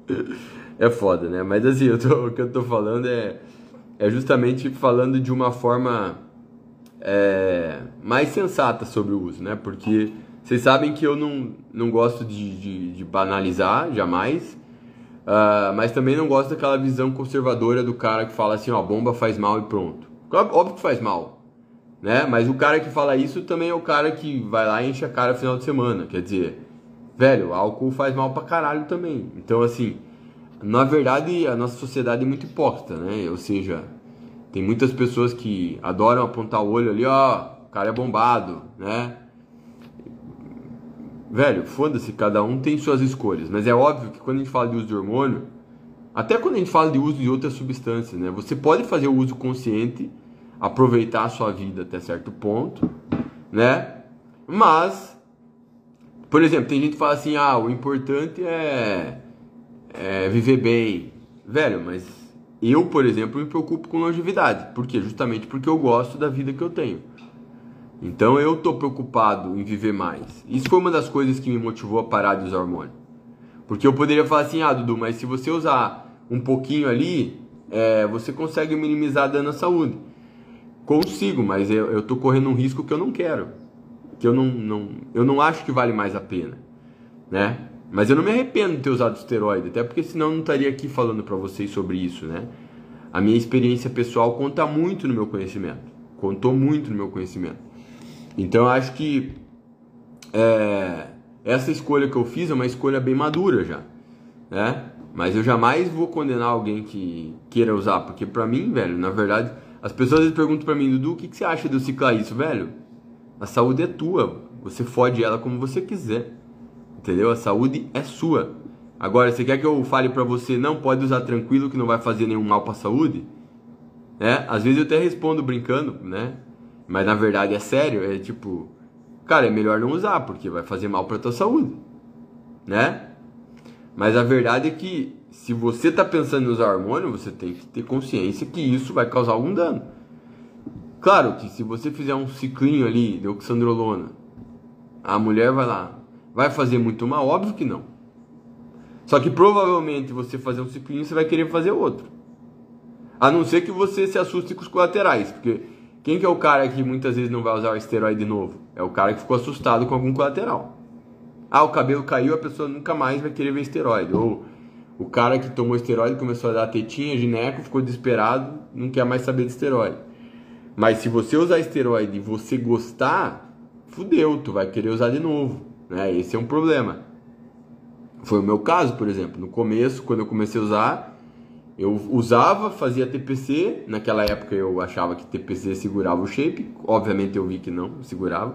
É foda, né? Mas assim, tô, o que eu tô falando é, é justamente falando de uma forma é, mais sensata sobre o uso, né? Porque vocês sabem que eu não, não gosto de, de, de banalizar, jamais. Uh, mas também não gosto daquela visão conservadora do cara que fala assim, ó, bomba faz mal e pronto. Óbvio que faz mal né? Mas o cara que fala isso também é o cara que vai lá e enche a cara no final de semana. Quer dizer, velho, álcool faz mal pra caralho também. Então, assim, na verdade, a nossa sociedade é muito hipócrita, né? Ou seja, tem muitas pessoas que adoram apontar o olho ali, ó, o cara é bombado, né? Velho, foda-se, cada um tem suas escolhas. Mas é óbvio que quando a gente fala de uso de hormônio, até quando a gente fala de uso de outras substâncias, né? Você pode fazer o uso consciente aproveitar a sua vida até certo ponto, né? Mas, por exemplo, tem gente que fala assim: ah, o importante é, é viver bem. Velho, mas eu, por exemplo, me preocupo com longevidade. Por quê? Justamente porque eu gosto da vida que eu tenho. Então eu tô preocupado em viver mais. Isso foi uma das coisas que me motivou a parar de usar hormônio. Porque eu poderia falar assim, ah, Dudu, mas se você usar um pouquinho ali, é, você consegue minimizar dano à saúde. Consigo, mas eu, tô correndo um risco que eu não quero. Que eu não, não, eu não acho que vale mais a pena, né? Mas eu não me arrependo de ter usado esteroide, até porque senão eu não estaria aqui falando para vocês sobre isso, né? A minha experiência pessoal conta muito no meu conhecimento. Contou muito no meu conhecimento. Então eu acho que é, essa escolha que eu fiz é uma escolha bem madura já, né? Mas eu jamais vou condenar alguém que queira usar, porque para mim, velho, na verdade, as pessoas perguntam pra mim, Dudu, o que, que você acha de eu ciclar isso, velho? A saúde é tua, você fode ela como você quiser, entendeu? A saúde é sua. Agora, você quer que eu fale pra você, não pode usar tranquilo que não vai fazer nenhum mal pra saúde? É, às vezes eu até respondo brincando, né? Mas na verdade é sério, é tipo, cara, é melhor não usar porque vai fazer mal pra tua saúde, né? Mas a verdade é que se você está pensando em usar hormônio, você tem que ter consciência que isso vai causar algum dano. Claro que se você fizer um ciclinho ali de oxandrolona, a mulher vai lá, vai fazer muito mal? Óbvio que não. Só que provavelmente você fazer um ciclinho, você vai querer fazer outro. A não ser que você se assuste com os colaterais, porque quem que é o cara que muitas vezes não vai usar o esteroide novo? É o cara que ficou assustado com algum colateral. Ah, o cabelo caiu, a pessoa nunca mais vai querer ver esteroide. Ou O cara que tomou esteroide começou a dar tetinha, gineco, ficou desesperado, não quer mais saber de esteroide. Mas se você usar esteroide e você gostar, fudeu, tu vai querer usar de novo, né? Esse é um problema. Foi o meu caso, por exemplo. No começo, quando eu comecei a usar, eu usava, fazia TPC. Naquela época eu achava que TPC segurava o shape. Obviamente eu vi que não, segurava.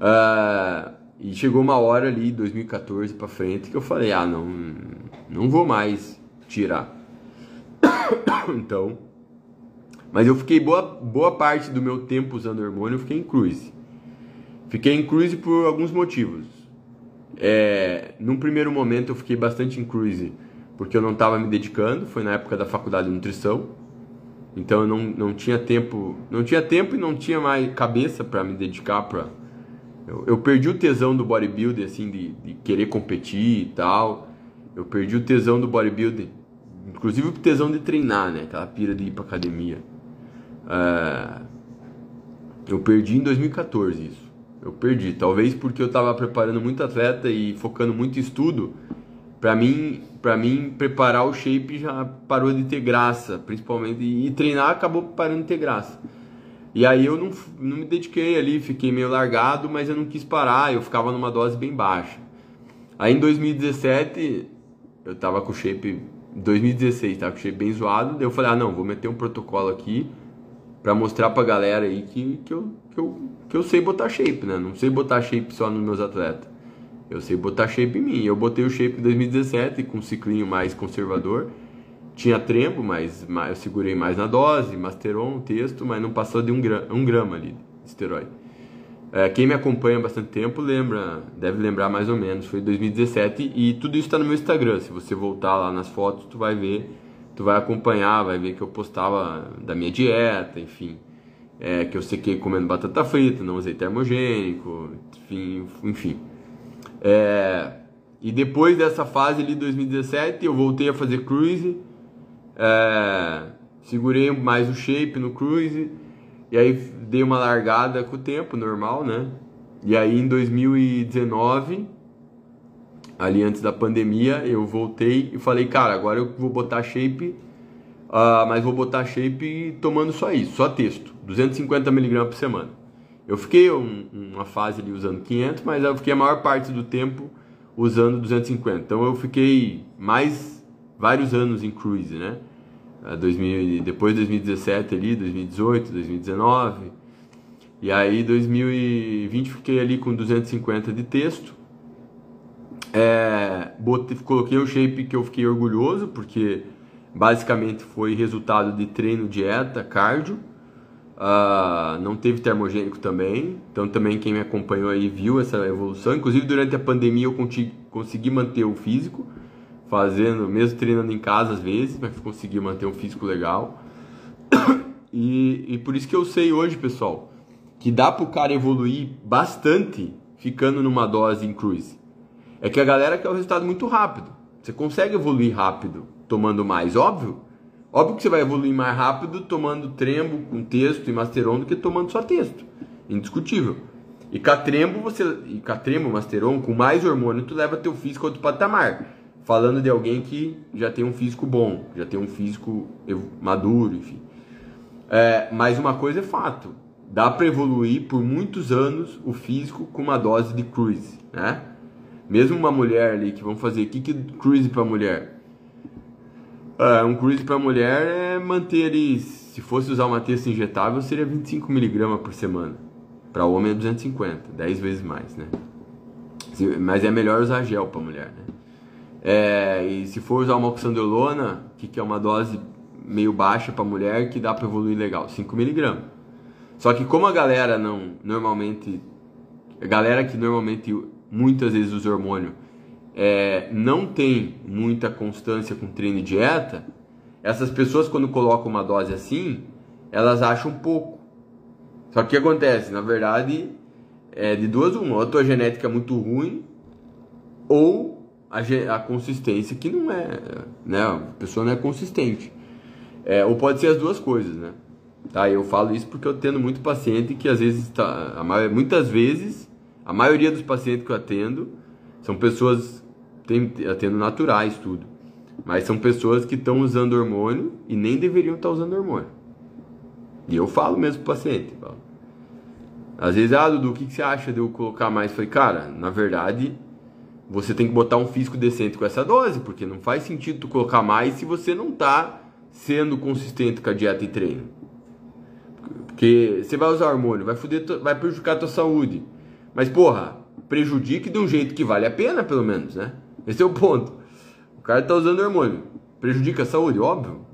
Uh, e chegou uma hora ali, 2014 para frente, que eu falei: ah, não, não vou mais tirar. então, mas eu fiquei boa, boa parte do meu tempo usando hormônio, eu fiquei em cruise. Fiquei em cruise por alguns motivos. É, num primeiro momento eu fiquei bastante em cruise porque eu não estava me dedicando, foi na época da faculdade de nutrição. Então eu não, não tinha tempo, não tinha tempo e não tinha mais cabeça para me dedicar para eu, eu, perdi o tesão do bodybuilding assim de, de querer competir e tal. Eu perdi o tesão do bodybuilding, inclusive o tesão de treinar, né? Aquela pira de ir para academia. É, eu perdi em 2014 isso. Eu perdi, talvez porque eu estava preparando muito atleta e focando muito em estudo. Para mim, para mim preparar o shape já parou de ter graça, principalmente e treinar acabou parando de ter graça. E aí eu não, não me dediquei ali, fiquei meio largado, mas eu não quis parar, eu ficava numa dose bem baixa. Aí em 2017 eu tava com o shape 2016, tava com o shape bem zoado, daí eu falei: "Ah, não, vou meter um protocolo aqui para mostrar pra galera aí que, que, eu, que, eu, que eu sei botar shape, né? Não sei botar shape só nos meus atletas. Eu sei botar shape em mim. Eu botei o shape em 2017 com um ciclinho mais conservador. Tinha trembo, mas, mas eu segurei mais na dose, masteron, texto, mas não passou de um, gra, um grama ali de esteroide. É, quem me acompanha há bastante tempo lembra, deve lembrar mais ou menos, foi 2017 e tudo isso está no meu Instagram. Se você voltar lá nas fotos, tu vai ver tu vai acompanhar, vai ver que eu postava da minha dieta, enfim, é, que eu sequei comendo batata frita, não usei termogênico, enfim, enfim. É, e depois dessa fase ali, 2017, eu voltei a fazer cruise, é, segurei mais o shape no cruise, e aí dei uma largada com o tempo, normal, né? E aí em 2019 ali antes da pandemia, eu voltei e falei, cara, agora eu vou botar shape, uh, mas vou botar shape tomando só isso, só texto, 250 mg por semana. Eu fiquei um, uma fase ali usando 500, mas eu fiquei a maior parte do tempo usando 250. Então eu fiquei mais vários anos em cruise, né? 2000, depois de 2017 ali, 2018, 2019. E aí 2020 fiquei ali com 250 de texto é, botei, coloquei o shape que eu fiquei orgulhoso, porque basicamente foi resultado de treino, dieta, cardio. Uh, não teve termogênico também, então também quem me acompanhou aí viu essa evolução. Inclusive durante a pandemia eu consegui, manter o físico, fazendo, mesmo treinando em casa às vezes, mas consegui manter um físico legal. E, e por isso que eu sei hoje, pessoal, que dá para o cara evoluir bastante ficando numa dose em cruise. É que a galera quer o resultado muito rápido. Você consegue evoluir rápido tomando mais, óbvio. Óbvio que você vai evoluir mais rápido tomando trembo com texto e masteron do que tomando só texto. Indiscutível. E catrembo, você. E catrembo, masteron, com mais hormônio, tu leva teu físico a outro patamar. Falando de alguém que já tem um físico bom, já tem um físico maduro, enfim. É, mas uma coisa é fato. Dá para evoluir por muitos anos o físico com uma dose de cruise, né? Mesmo uma mulher ali que vamos fazer, o que que cruise para mulher? Ah, um cruise para mulher é manter ali, se fosse usar uma texta injetável, seria 25 mg por semana. Para homem é 250, 10 vezes mais, né? Mas é melhor usar gel para mulher, né? É, e se for usar uma oxandrolona, que, que é uma dose meio baixa para mulher, que dá para evoluir legal, 5 mg. Só que como a galera não normalmente a galera que normalmente muitas vezes os hormônios é, não tem muita constância com treino e dieta, essas pessoas quando colocam uma dose assim, elas acham pouco. Só que o que acontece? Na verdade, é de duas uma. Ou a tua genética é muito ruim, ou a, a consistência que não é, né? A pessoa não é consistente. É, ou pode ser as duas coisas, né? Tá, eu falo isso porque eu tendo muito paciente que às vezes, tá, muitas vezes a maioria dos pacientes que eu atendo são pessoas tem, atendo naturais, tudo. Mas são pessoas que estão usando hormônio e nem deveriam estar usando hormônio. E eu falo mesmo pro paciente. Falo. Às vezes, ah, Dudu, o que, que você acha de eu colocar mais? Eu falei, cara, na verdade, você tem que botar um físico decente com essa dose, porque não faz sentido tu colocar mais se você não tá sendo consistente com a dieta e treino. Porque você vai usar hormônio, vai, fuder, vai prejudicar a tua saúde. Mas, porra, prejudique de um jeito que vale a pena, pelo menos, né? Esse é o ponto. O cara tá usando hormônio. Prejudica a saúde, óbvio.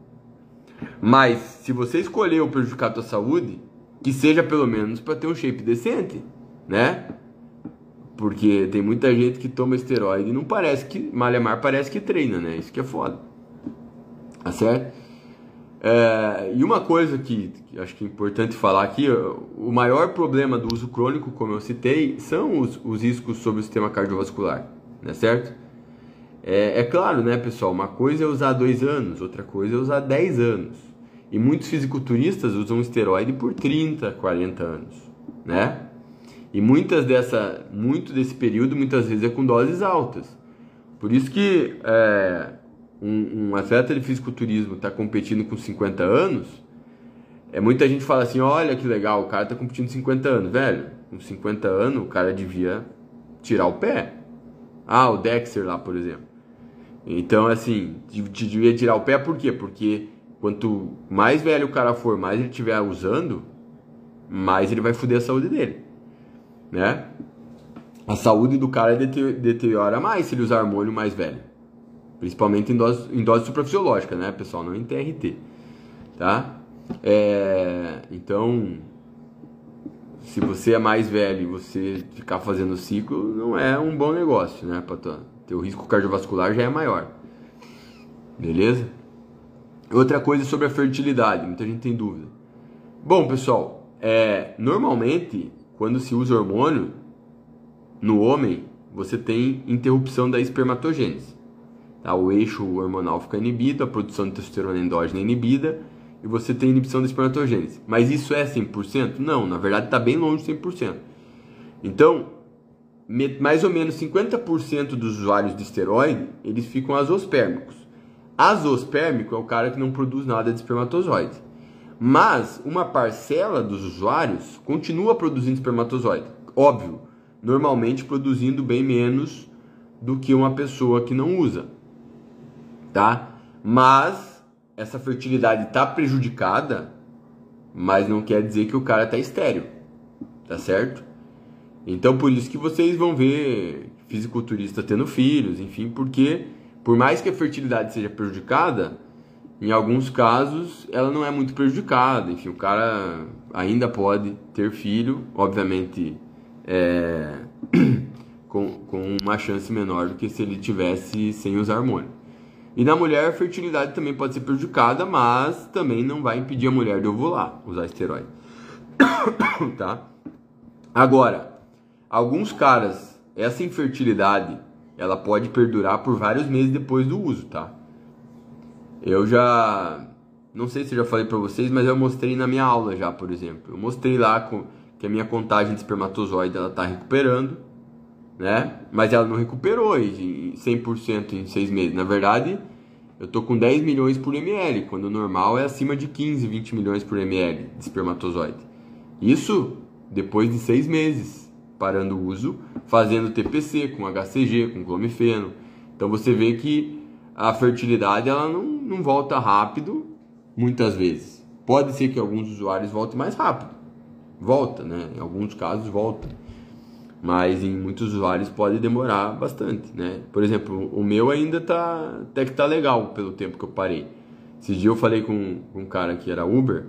Mas, se você escolheu prejudicar a tua saúde, que seja pelo menos para ter um shape decente, né? Porque tem muita gente que toma esteroide e não parece que malha mar parece que treina, né? Isso que é foda. Tá certo? É, e uma coisa que, que, acho que é importante falar aqui, o maior problema do uso crônico, como eu citei, são os, os riscos sobre o sistema cardiovascular, né? Certo? É, é claro, né, pessoal? Uma coisa é usar dois anos, outra coisa é usar 10 anos. E muitos fisiculturistas usam esteroide por 30, 40 anos, né? E muitas dessa, muito desse período, muitas vezes é com doses altas. Por isso que é, um, um, atleta de fisiculturismo está competindo com 50 anos, é muita gente fala assim, olha que legal, o cara está competindo com 50 anos, velho. Com 50 anos o cara devia tirar o pé. Ah, o Dexter lá, por exemplo. Então, assim, devia tirar o pé por quê? Porque Quanto mais velho o cara for, mais ele estiver usando, mais ele vai foder a saúde dele, né? A saúde do cara deteriora mais se ele usar hormônio mais velho. Principalmente em dose, em dose suprafisiológica, né, pessoal? Não em TRT, tá? É, então, se você é mais velho e você ficar fazendo ciclo, não é um bom negócio, né? Para teu risco cardiovascular já é maior. Beleza? Outra coisa sobre a fertilidade, muita gente tem dúvida. Bom, pessoal, é, normalmente quando se usa hormônio no homem, você tem interrupção da espermatogênese. Tá? O eixo hormonal fica inibido, a produção de testosterona endógena é inibida e você tem inibição da espermatogênese. Mas isso é 100%? Não, na verdade está bem longe de 100%. Então, mais ou menos 50% dos usuários de esteroide, eles ficam azospérmicos. Azospérmico é o cara que não produz nada de espermatozoide. Mas uma parcela dos usuários continua produzindo espermatozoide. Óbvio, normalmente produzindo bem menos do que uma pessoa que não usa. Tá? Mas essa fertilidade está prejudicada, mas não quer dizer que o cara está estéreo. Tá certo? Então por isso que vocês vão ver fisiculturista tendo filhos, enfim, porque por mais que a fertilidade seja prejudicada, em alguns casos ela não é muito prejudicada. Enfim, o cara ainda pode ter filho, obviamente é, com, com uma chance menor do que se ele tivesse sem usar hormônio. E na mulher a fertilidade também pode ser prejudicada, mas também não vai impedir a mulher de ovular, usar esteroide. tá? Agora, alguns caras, essa infertilidade ela pode perdurar por vários meses depois do uso, tá? Eu já não sei se eu já falei para vocês, mas eu mostrei na minha aula já, por exemplo. Eu mostrei lá que a minha contagem de espermatozoide ela tá recuperando, né? Mas ela não recuperou em 100% em 6 meses. Na verdade, eu tô com 10 milhões por ml, quando o normal é acima de 15, 20 milhões por ml de espermatozoide. Isso depois de 6 meses parando o uso, fazendo TPC com HCG, com clomifeno. Então você vê que a fertilidade ela não, não volta rápido, muitas vezes. Pode ser que alguns usuários voltem mais rápido. Volta, né? Em alguns casos volta. Mas em muitos usuários pode demorar bastante, né? Por exemplo, o meu ainda tá até que tá legal pelo tempo que eu parei. Esse dia eu falei com, com um cara que era Uber,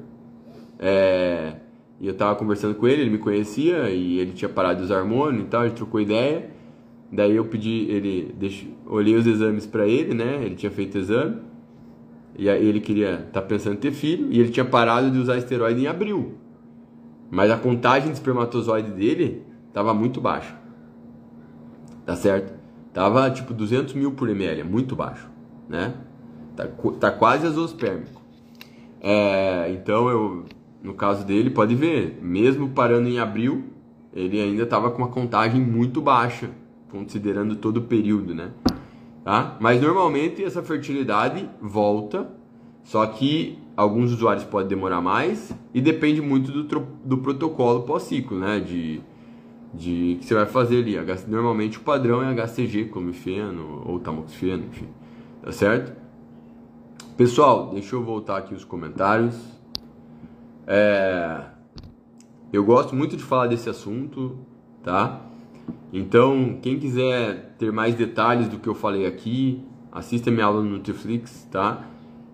é, e eu tava conversando com ele, ele me conhecia e ele tinha parado de usar hormônio e tal, gente trocou ideia. Daí eu pedi, ele, deixo, olhei os exames para ele, né? Ele tinha feito exame. E aí ele queria, tá pensando em ter filho, e ele tinha parado de usar esteroide em abril. Mas a contagem de espermatozoide dele tava muito baixa. Tá certo? Tava tipo 200 mil por ml, muito baixo, né? Tá, tá quase azospérmico. É, então eu no caso dele, pode ver, mesmo parando em abril, ele ainda estava com uma contagem muito baixa, considerando todo o período, né? tá? Mas normalmente essa fertilidade volta, só que alguns usuários podem demorar mais e depende muito do, do protocolo pós-ciclo, né? De, de que você vai fazer ali. Normalmente o padrão é HCG, clomifeno ou tamoxifeno, enfim, tá certo? Pessoal, deixa eu voltar aqui os comentários. É... Eu gosto muito de falar desse assunto, tá? Então, quem quiser ter mais detalhes do que eu falei aqui, assista minha aula no Netflix, tá?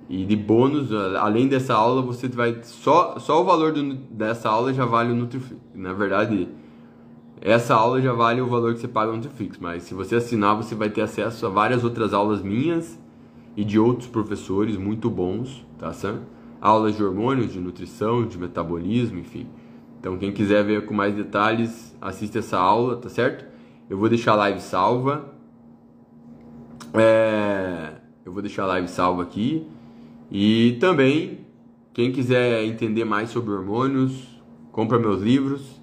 E de bônus, além dessa aula, você vai só só o valor do, dessa aula já vale o Nutriflix. Na verdade, essa aula já vale o valor que você paga no Nutriflix, mas se você assinar, você vai ter acesso a várias outras aulas minhas e de outros professores muito bons, tá certo? Aulas de hormônios, de nutrição, de metabolismo, enfim. Então, quem quiser ver com mais detalhes, assista essa aula, tá certo? Eu vou deixar a live salva. É... Eu vou deixar a live salva aqui. E também, quem quiser entender mais sobre hormônios, compra meus livros.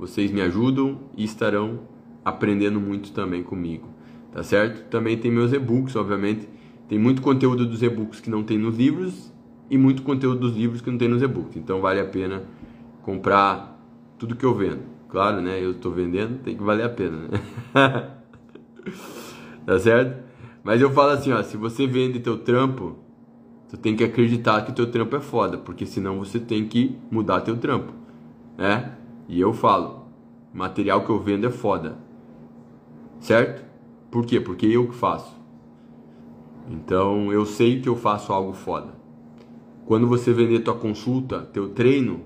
Vocês me ajudam e estarão aprendendo muito também comigo, tá certo? Também tem meus e-books, obviamente. Tem muito conteúdo dos e-books que não tem nos livros e muito conteúdo dos livros que não tem nos e-books. Então vale a pena comprar tudo que eu vendo. Claro, né? Eu estou vendendo, tem que valer a pena, né? tá certo? Mas eu falo assim, ó, se você vende teu trampo, tu tem que acreditar que teu trampo é foda, porque senão você tem que mudar teu trampo, né? E eu falo, material que eu vendo é foda. Certo? Por quê? Porque eu que faço. Então, eu sei que eu faço algo foda. Quando você vender tua consulta, teu treino,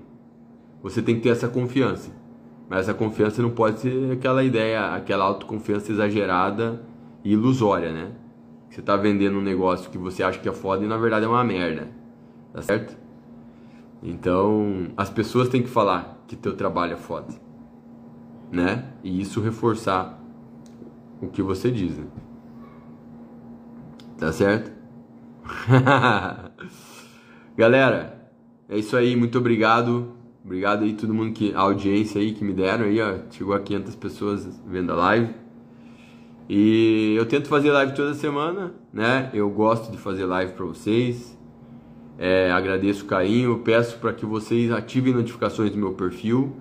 você tem que ter essa confiança. Mas essa confiança não pode ser aquela ideia, aquela autoconfiança exagerada e ilusória, né? Você está vendendo um negócio que você acha que é foda e na verdade é uma merda. Tá certo? Então, as pessoas têm que falar que teu trabalho é foda. Né? E isso reforçar o que você diz, né? Tá certo? Galera, é isso aí, muito obrigado. Obrigado aí todo mundo que a audiência aí que me deram aí, ó, chegou a 500 pessoas vendo a live. E eu tento fazer live toda semana, né? Eu gosto de fazer live para vocês. É, agradeço o carinho, peço para que vocês ativem notificações do meu perfil,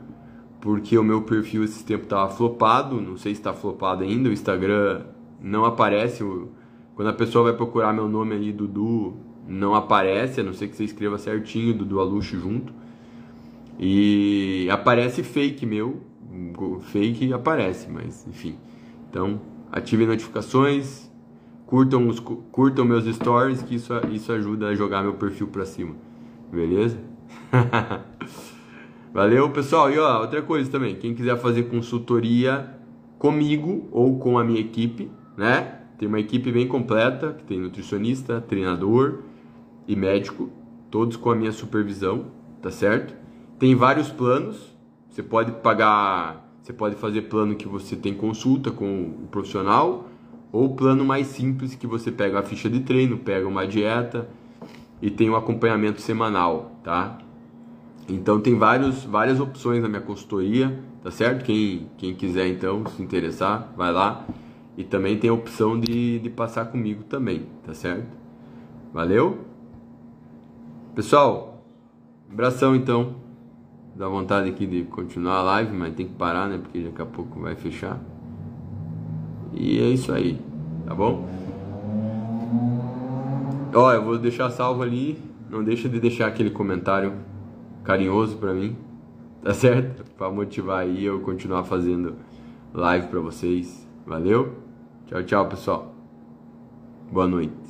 porque o meu perfil esse tempo estava flopado, não sei se está flopado ainda, o Instagram não aparece, quando a pessoa vai procurar meu nome ali, Dudu, não aparece, a não ser que você escreva certinho, Dudu Aluxo junto. E aparece fake meu, fake aparece, mas enfim. Então, ativem notificações, curtam, os, curtam meus stories, que isso, isso ajuda a jogar meu perfil pra cima. Beleza? Valeu, pessoal. E ó, outra coisa também, quem quiser fazer consultoria comigo ou com a minha equipe, né? Tem uma equipe bem completa, que tem nutricionista, treinador e médico, todos com a minha supervisão, tá certo? Tem vários planos. Você pode pagar, você pode fazer plano que você tem consulta com o profissional ou plano mais simples que você pega a ficha de treino, pega uma dieta e tem um acompanhamento semanal, tá? Então tem vários, várias opções na minha consultoria, tá certo? Quem, quem quiser então se interessar, vai lá. E também tem a opção de, de passar comigo também, tá certo? Valeu? Pessoal, abração então. Dá vontade aqui de continuar a live, mas tem que parar, né? Porque daqui a pouco vai fechar. E é isso aí, tá bom? Ó, eu vou deixar salvo ali. Não deixa de deixar aquele comentário carinhoso pra mim, tá certo? Pra motivar aí eu continuar fazendo live pra vocês. Valeu? Tchau, tchau, pessoal. Boa noite.